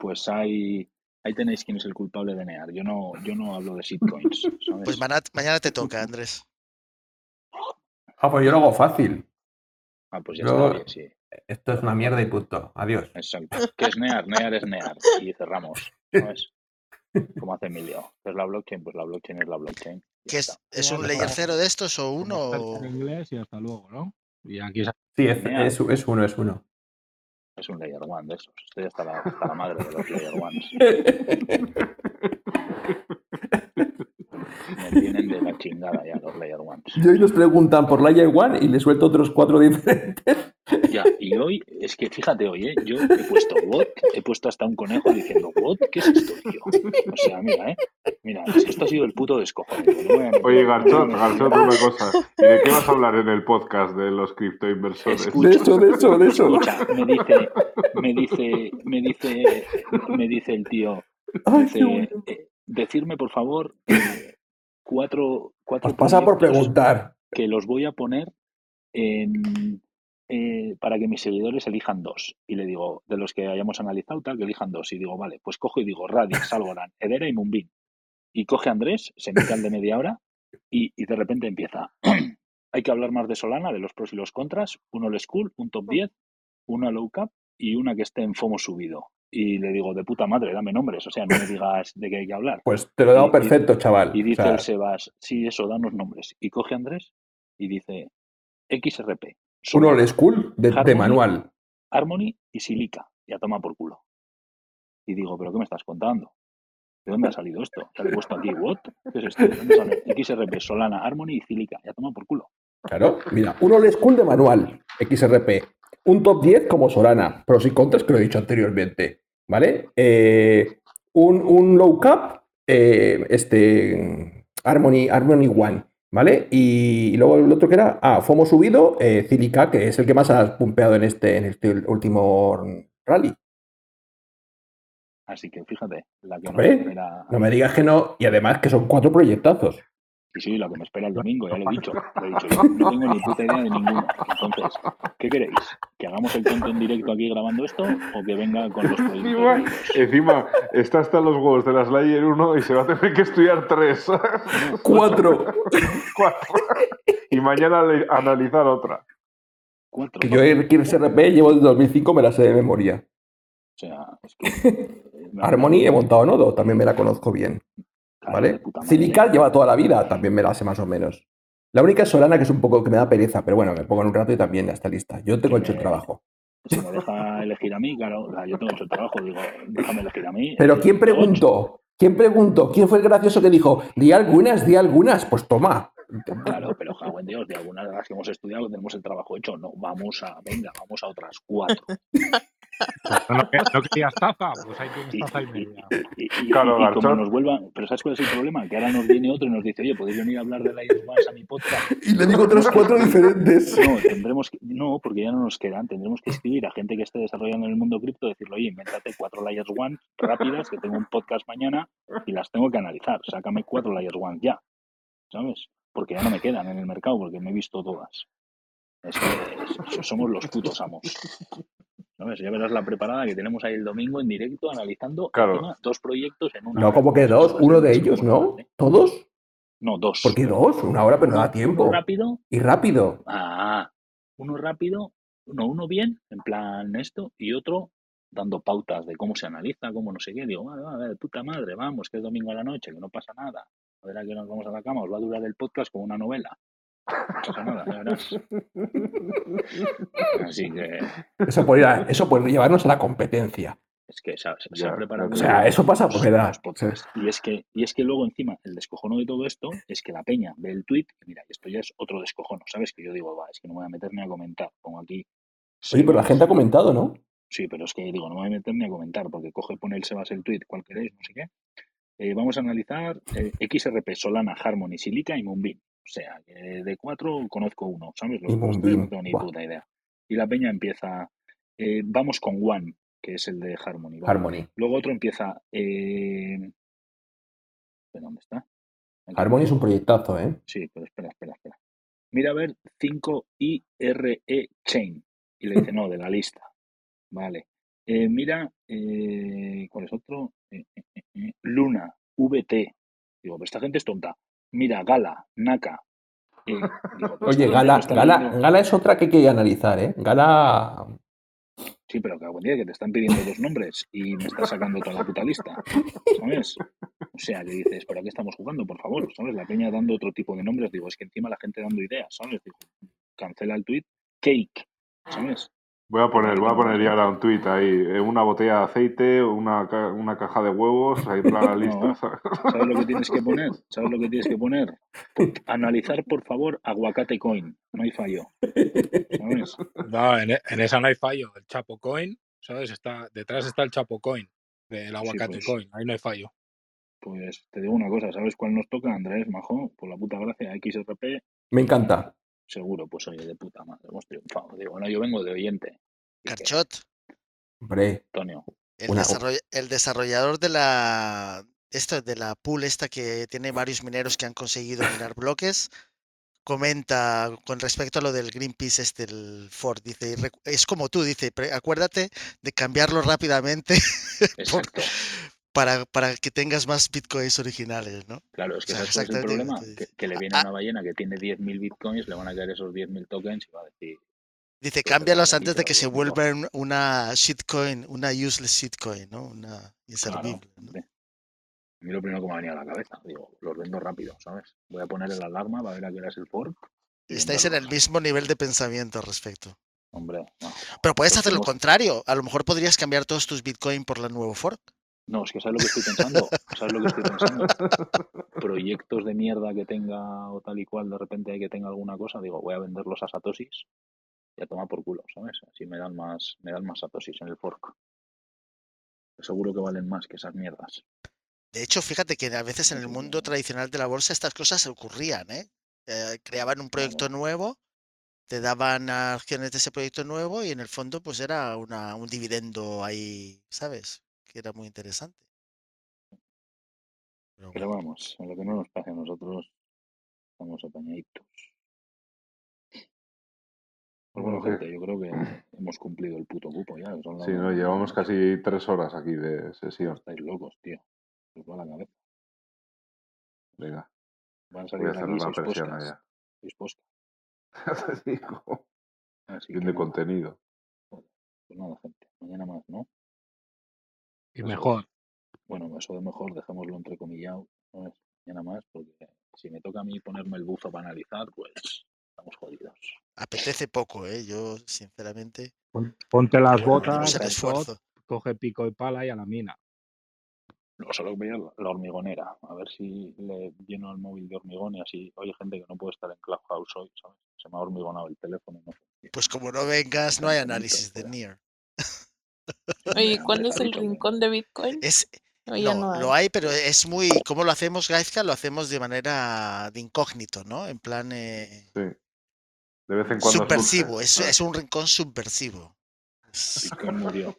Speaker 2: Pues hay ahí tenéis quién es el culpable de Near. Yo no, yo no hablo de shitcoins. [LAUGHS]
Speaker 5: Pues mañana, te toca, [LAUGHS] Andrés.
Speaker 3: Ah, pues yo lo hago fácil.
Speaker 2: Ah, pues ya está sí.
Speaker 3: Esto es una mierda y punto. Adiós.
Speaker 2: Exacto. ¿Qué es Near? Near es Near. Y cerramos. ¿no es? Como hace Emilio. ¿Qué es la blockchain? Pues la blockchain es la blockchain.
Speaker 5: ¿Qué es, ¿Es un layer cero de estos o uno?
Speaker 1: En inglés y hasta luego, ¿no? Y aquí
Speaker 3: Sí, es, es, es uno, es uno.
Speaker 2: Es un layer one de esos. Estoy hasta la, la madre de los layer ones. [LAUGHS] Me tienen de la chingada ya los layer ones.
Speaker 3: Y hoy nos preguntan por layer one y le suelto otros cuatro diferentes.
Speaker 2: Ya, y hoy, es que fíjate hoy, ¿eh? yo he puesto what, he puesto hasta un conejo diciendo what, ¿qué es esto, tío? O sea, mira, ¿eh? Mira, es que esto ha sido el puto descojón.
Speaker 8: Oye, Garchot, Garchot, una cosa. ¿Y de qué vas a hablar en el podcast de los criptoinversores?
Speaker 3: de eso, de eso, de eso.
Speaker 2: Escucha, me dice, me dice, me dice, me dice el tío, dice, eh, decirme, por favor, eh, cuatro, cuatro.
Speaker 3: Pasa por preguntar.
Speaker 2: Que los voy a poner en eh, para que mis seguidores elijan dos. Y le digo, de los que hayamos analizado, tal, que elijan dos. Y digo, vale, pues cojo y digo, Radix, [LAUGHS] Algorand, Edera y Mumbin. Y coge Andrés, se mete al de media hora y, de repente empieza. [CLEARS THROAT] Hay que hablar más de Solana, de los pros y los contras, uno el school, un top 10, una low cap y una que esté en FOMO subido. Y le digo, de puta madre, dame nombres, o sea, no me digas de qué hay que hablar.
Speaker 3: Pues te lo he dado perfecto, chaval.
Speaker 2: Y dice el Sebas, sí, eso, danos nombres. Y coge Andrés y dice, XRP,
Speaker 3: uno old school de, manual.
Speaker 2: Harmony y Silica. Ya toma por culo. Y digo, ¿pero qué me estás contando? ¿De dónde ha salido esto? ¿Se ha puesto aquí? ¿What? ¿Qué es esto? ¿Dónde sale? XRP, Solana, Harmony y Silica. Ya toma por culo.
Speaker 3: Claro, mira, un old school de manual, XRP. Un top 10 como Solana. Pros y contras que lo he dicho anteriormente. ¿Vale? Eh, un, low cap, eh, este, Harmony, Harmony One. ¿Vale? Y, luego el otro que era, ah, FOMO subido, eh, Cilica, que es el que más has pumpeado en este, en este último rally.
Speaker 2: Así que fíjate, la que
Speaker 3: no, no me digas que no, y además que son cuatro proyectazos.
Speaker 2: Sí, sí, lo que me espera el domingo, ya lo he [LAUGHS] dicho. Lo he dicho yo. No tengo ni puta idea de ninguno. Entonces, ¿qué queréis? ¿Que hagamos el tonto en directo aquí grabando esto o que venga con los
Speaker 8: proyectos? Encima, está hasta los huevos de las Layer 1 y se va a tener que estudiar tres. [LAUGHS]
Speaker 3: Cuatro. [LAUGHS]
Speaker 8: Cuatro. Y mañana analizar otra.
Speaker 3: Cuatro. Que yo el RP llevo desde 2005, me la sé de memoria.
Speaker 2: O sea, es que...
Speaker 3: Harmony he montado nodo, también me la conozco bien. ¿Vale? Cilical lleva toda la vida, también me la hace más o menos. La única es Solana, que es un poco que me da pereza, pero bueno, me pongo en un rato y también ya está lista. Yo tengo hecho el trabajo.
Speaker 2: Si me deja elegir a mí, claro, yo tengo hecho el trabajo, digo, déjame elegir a mí.
Speaker 3: Pero ¿quién preguntó? ¿Quién preguntó? ¿Quién fue el gracioso que dijo, di algunas, di algunas? Pues toma.
Speaker 2: Claro, pero en Dios, de algunas de las que hemos estudiado tenemos el trabajo hecho. No, vamos a, venga, vamos a otras cuatro. [LAUGHS]
Speaker 1: no, quería estafa, pues hay que estafa y media.
Speaker 2: Y, claro, como nos vuelvan, pero ¿sabes cuál es el problema? Que ahora nos viene otro y nos dice, oye, ¿podéis venir a hablar de la más a mi podcast? [LAUGHS]
Speaker 3: Y le digo otros cuatro diferentes.
Speaker 2: No, tendremos que, no, porque ya no nos quedan. Tendremos que escribir a gente que esté desarrollando en el mundo cripto, decirle, oye, invéntate cuatro layers one rápidas, que tengo un podcast mañana y las tengo que analizar. Sácame cuatro layers one ya. ¿Sabes? Porque ya no me quedan en el mercado, porque me he visto todas. Es que somos los putos amos. Ya verás la preparada que tenemos ahí el domingo en directo analizando dos proyectos en una.
Speaker 3: No, como que dos, uno de ellos, ¿no? ¿Todos?
Speaker 2: No, dos.
Speaker 3: ¿Por qué dos? Una hora, pero no da tiempo.
Speaker 2: Uno rápido.
Speaker 3: Y rápido.
Speaker 2: Ah, uno rápido, no, uno bien, en plan esto, y otro dando pautas de cómo se analiza, cómo no sé qué. Digo, vale, vale, puta madre, vamos, que es domingo a la noche, que no pasa nada. A ver a qué nos vamos a la cama, os va a durar el podcast como una novela. Así que.
Speaker 3: Eso puede llevarnos a la competencia.
Speaker 2: Es que se, ha preparado.
Speaker 3: O sea, eso pasa por edad.
Speaker 2: Y es, que, y es que luego, encima, el descojono de todo esto es que la peña ve el tweet y mira, esto ya es otro descojono. ¿Sabes? Que yo digo, va, es que no voy a meterme a comentar. Pongo aquí.
Speaker 3: Sí, pero la gente ha comentado, ¿no?
Speaker 2: Sí, pero es que digo, no voy a meterme a comentar porque coge, pone el Sebas el tweet, cual queréis, no sé qué. Eh, vamos a analizar eh, XRP, Solana, Harmony, Silica y Moonbeam. O sea, de cuatro conozco uno, ¿sabes? Los no tengo ni puta idea. Y la peña empieza, eh, vamos con One, que es el de Harmony.
Speaker 3: Harmony.
Speaker 2: Luego otro empieza, eh, ¿de dónde está?
Speaker 3: Harmony es un proyectazo, ¿eh?
Speaker 2: Sí, pero espera, espera, espera. Mira a ver 5IRE Chain. Y le dice, [LAUGHS] no, de la lista. Vale. Eh, mira, eh, ¿cuál es otro? Eh, Luna, VT. Digo, pero esta gente es tonta. Mira, Gala, Naka.
Speaker 3: Oye, Gala, Gala, Gala es otra que hay que analizar, ¿eh? Gala
Speaker 2: Sí, pero que algún día que te están pidiendo dos nombres y me estás sacando toda la puta lista. ¿Sabes? O sea, que dices, ¿para qué estamos jugando? Por favor, ¿sabes? La peña dando otro tipo de nombres. Digo, es que encima la gente dando ideas, ¿sabes? Digo, cancela el tweet. Cake, ¿sabes?
Speaker 8: Voy a poner, voy a poner ya ahora un tweet ahí, eh, una botella de aceite, una, una caja de huevos, ahí para [LAUGHS] la lista.
Speaker 2: ¿Sabes lo que tienes que [LAUGHS] poner? ¿Sabes lo que tienes que poner? Analizar, por favor, aguacate coin. No hay fallo. ¿Sabes?
Speaker 1: No, en, esa no hay fallo. El Chapo coin, ¿sabes? Está, detrás está el Chapo coin, del aguacate pues. coin. Ahí no hay fallo.
Speaker 2: Pues te digo una cosa, ¿sabes cuál nos toca, Andrés, majo? Por la puta gracia, XRP.
Speaker 3: Me encanta.
Speaker 2: Seguro, pues oye, de puta madre, hemos triunfado. Digo, bueno, yo vengo de oyente.
Speaker 5: Carchot.
Speaker 3: Hombre.
Speaker 2: Antonio.
Speaker 5: El, desarrollador de la esto de la pool esta que tiene varios mineros que han conseguido minar [LAUGHS] bloques comenta con respecto a lo del Greenpeace este el Ford dice es como tú dice acuérdate de cambiarlo rápidamente [LAUGHS] para, para que tengas más bitcoins originales, ¿no?
Speaker 2: Claro, es que ese es el problema, que, le viene a una ballena que tiene 10.000 bitcoins, le van a caer esos 10.000 tokens y va a decir...
Speaker 5: Dice, cámbialos antes de que se vuelvan una shitcoin, una useless shitcoin, ¿no? Una inservible.
Speaker 2: A mí lo primero que me ha venido a la cabeza, digo, los vendo rápido, ¿sabes? Voy a poner el alarma para ver a qué hora es el fork.
Speaker 5: Estáis en el mismo nivel de pensamiento al respecto.
Speaker 2: Hombre,
Speaker 5: Pero puedes hacer lo contrario. A lo mejor podrías cambiar todos tus bitcoins por la nuevo fork.
Speaker 2: No, es que sabes lo que estoy pensando. ¿Sabes lo que estoy pensando? Proyectos de mierda que tenga o tal y cual, de repente hay que tenga alguna cosa, digo, voy a venderlos a Satosis y a tomar por culo, ¿sabes? Así me dan más, me dan más Satosis en el fork. Seguro que valen más que esas mierdas.
Speaker 5: De hecho, fíjate que a veces en el mundo tradicional de la bolsa estas cosas ocurrían, ¿eh? eh creaban un proyecto nuevo, te daban acciones de ese proyecto nuevo y en el fondo pues era una, un dividendo ahí, ¿sabes? Que era muy interesante.
Speaker 2: Pero, vamos, a lo que no nos pase a nosotros, estamos apañaditos. Pues bueno, gente, yo creo que hemos cumplido el puto cupo ya.
Speaker 8: sí, no, llevamos casi tres horas aquí de sesión.
Speaker 2: Estáis locos, tío. Os va la cabeza.
Speaker 8: Venga.
Speaker 2: Van a salir Voy a hacer una presión allá. [LAUGHS]
Speaker 8: Bien de contenido.
Speaker 2: Pues nada, gente. Mañana más, ¿no?
Speaker 1: Y mejor.
Speaker 2: Bueno, eso de mejor, dejémoslo entrecomillado, no mañana más, porque si me toca a mí ponerme el buzo para analizar, pues estamos jodidos.
Speaker 5: Apetece poco, ¿eh? Yo, sinceramente.
Speaker 1: Ponte las botas, coge pico y pala y a la mina.
Speaker 2: No, solo voy a la hormigonera, a ver si le lleno el móvil de hormigón y así. Oye, gente que no puede estar en Clubhouse hoy, ¿sabes? Se me ha hormigonado el teléfono. No
Speaker 5: pues como no vengas, no hay análisis de NIR.
Speaker 7: Oye, ¿cuándo es el rincón de Bitcoin?
Speaker 5: Es, no, lo hay, pero es muy. ¿Cómo lo hacemos, Gaizka? Lo hacemos de manera de incógnito, ¿no? En plan. Eh,
Speaker 8: sí. De vez en cuando.
Speaker 5: Subversivo, es, es, un rincón subversivo.
Speaker 2: murió.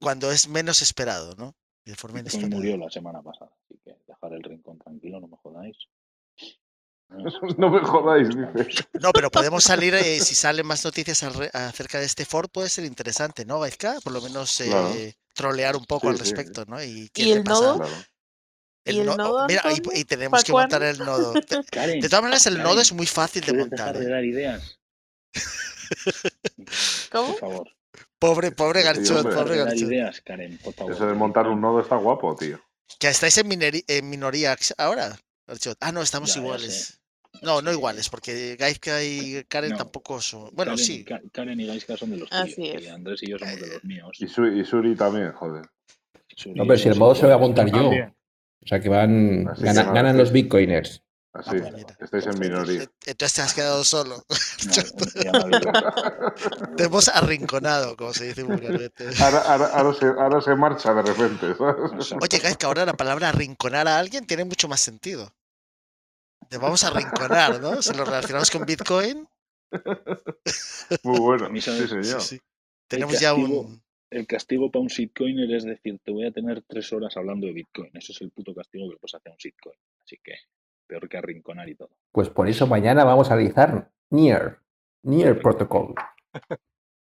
Speaker 5: Cuando es menos esperado, ¿no? De forma
Speaker 2: inesperada. murió la semana pasada, así que dejar el rincón tranquilo, no me jodáis. [LAUGHS]
Speaker 8: No me jodáis, dice.
Speaker 5: No, pero podemos salir, eh, si salen más noticias acerca de este Ford, puede ser interesante, ¿no, Vaizka? Por lo menos eh, trolear un poco al respecto, ¿no?
Speaker 7: ¿Y, el nodo?
Speaker 5: El, nodo, mira, y, tenemos que montar el nodo. [LAUGHS] De, todas maneras, el nodo es muy fácil de montar.
Speaker 2: de ¿eh? dar ideas?
Speaker 7: ¿Cómo?
Speaker 2: Por favor.
Speaker 5: Pobre, pobre Garchot, pobre Garchot.
Speaker 2: ideas, Karen, por favor.
Speaker 8: Eso de montar un nodo está guapo, tío.
Speaker 5: Que estáis en, en minoría ahora, Garchot. Ah, no, estamos iguales. No, no iguales, porque Gaizka y Karen tampoco son. Bueno, sí.
Speaker 2: Karen y Gaizka son de los tuyos. Y Andrés y yo somos de los míos.
Speaker 8: Y, Suri, también, joder.
Speaker 3: no, pero si el modo se lo voy a montar yo. O sea que van. ganan los bitcoiners.
Speaker 8: Así, ah, estáis en minoría.
Speaker 5: Entonces te has quedado solo. [LAUGHS] te hemos arrinconado, como se dice vulgarmente.
Speaker 8: Ahora, ahora, ahora, se, ahora se marcha de repente. ¿sabes?
Speaker 5: Oye, Gaizka, ahora la palabra arrinconar a alguien tiene mucho más sentido vamos a rinconar, ¿no? Si lo relacionamos con Bitcoin. [LAUGHS]
Speaker 8: Muy bueno, sí, señor.
Speaker 5: Tenemos ya un...
Speaker 2: El castigo para un shitcoiner es decir, te voy a tener tres horas hablando de Bitcoin. Eso es el puto castigo que le puedes hacer a un shitcoin. Así que peor que arrinconar y todo.
Speaker 3: Pues por eso mañana vamos a realizar Near, Near Protocol. [LAUGHS]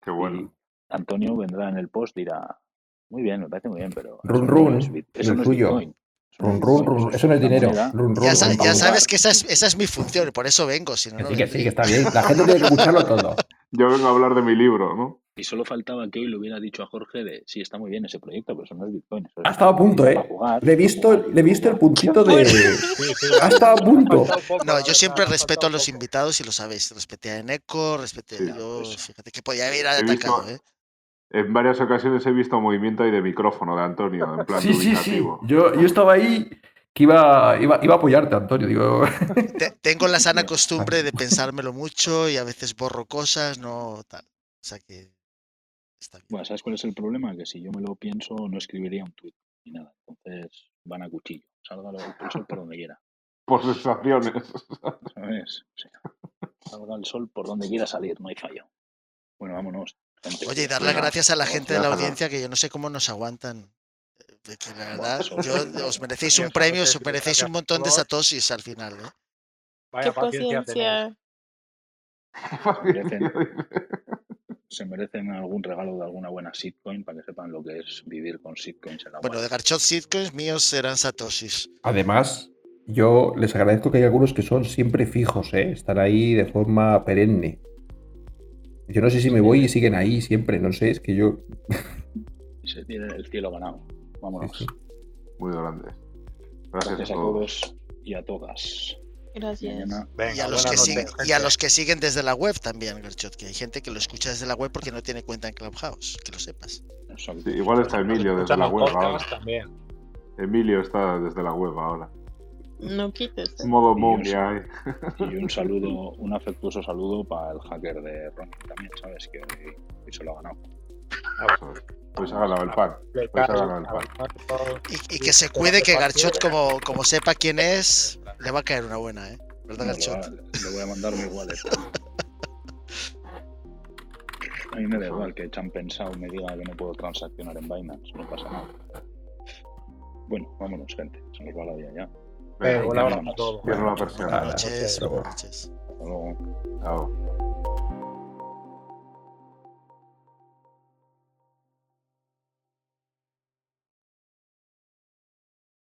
Speaker 8: Qué bueno.
Speaker 2: Antonio vendrá en el post, dirá, Muy bien, me parece muy bien, pero.
Speaker 3: Run run, eso no es Bitcoin. Run, run, run, eso no es dinero. Run, run,
Speaker 5: ya, sabes que esa es, esa es mi función y por eso vengo. Si no,
Speaker 3: sí, que sí, que está bien. La gente tiene que escucharlo todo. [LAUGHS]
Speaker 8: Yo vengo a hablar de mi libro, ¿no?
Speaker 2: Y solo faltaba que hoy le hubiera dicho a Jorge de sí, está muy bien ese proyecto, pero eso no es Bitcoin.
Speaker 3: ha estado a punto, ¿eh? le, he visto, le he visto el puntito de. [LAUGHS] ha estado a punto.
Speaker 5: No, yo siempre respeto a los invitados y lo sabéis. Respeté a Eneco, respeté a Dios. Pues fíjate que podía haber atacado, ¿eh?
Speaker 8: En varias ocasiones he visto movimiento ahí de micrófono de Antonio, en plan [LAUGHS] sí, sí, sí.
Speaker 3: Yo, yo estaba ahí que iba, iba, iba, a apoyarte, Antonio. Digo. [LAUGHS]
Speaker 5: Tengo la sana [LAUGHS] costumbre de pensármelo mucho y a veces borro cosas, no tal. O sea que está bien.
Speaker 2: Bueno, ¿sabes cuál es el problema? Que si yo me lo pienso, no escribiría un tweet ni nada. Entonces van a cuchillo. Salga el sol por donde quiera.
Speaker 8: Por sensaciones.
Speaker 2: ¿Sabes? Salga el sol por donde quiera salir, no hay fallo. Bueno, vámonos.
Speaker 5: Oye, y dar las gracias a la gente de la audiencia que yo no sé cómo nos aguantan. De que la verdad, yo, [LAUGHS] os merecéis un premio, os merecéis un montón de satosis al final. ¿eh?
Speaker 7: Vaya Qué paciencia. [LAUGHS]
Speaker 2: se merecen algún regalo de alguna buena shitcoin para que sepan lo que es vivir con shitcoins en la
Speaker 5: Bueno, de Garchot shitcoins míos serán satosis.
Speaker 3: Además, yo les agradezco que hay algunos que son siempre fijos, ¿eh? están ahí de forma perenne. Yo no sé si me voy y siguen ahí siempre, no sé, es que yo.
Speaker 2: Se tiene el cielo ganado. Vámonos.
Speaker 8: Muy grande.
Speaker 2: Gracias, a, todos y a todas.
Speaker 7: Gracias.
Speaker 5: y, a los que siguen, y a los que siguen desde la web también, Garchot, que hay gente que lo escucha desde la web porque no tiene cuenta en Clubhouse, que lo sepas.
Speaker 8: igual está Emilio desde la web ahora. Emilio está desde la web ahora.
Speaker 7: No quites.
Speaker 8: Modo momia.
Speaker 2: Y un [LAUGHS] saludo, un afectuoso saludo para el hacker de Ronnie también, ¿sabes? Que hoy, se lo ha ganado.
Speaker 8: Pues ha ganado el pan. Pues ha ganado el pan.
Speaker 5: Y, que se cuide que Garchot, como, como sepa quién es, le va a caer una buena, ¿eh? ¿Verdad, Garchot?
Speaker 2: Le, voy a mandar mi wallet. [LAUGHS] A mí me da igual que Chan pensado me diga que no puedo transaccionar en Binance, no pasa nada. Bueno, vámonos, gente. Se nos va la vida ya.
Speaker 8: Venga, un abrazo a todos. Cierro la persiana.
Speaker 5: Buenas noches. Buenas noches.
Speaker 2: Hasta luego.
Speaker 8: Chao.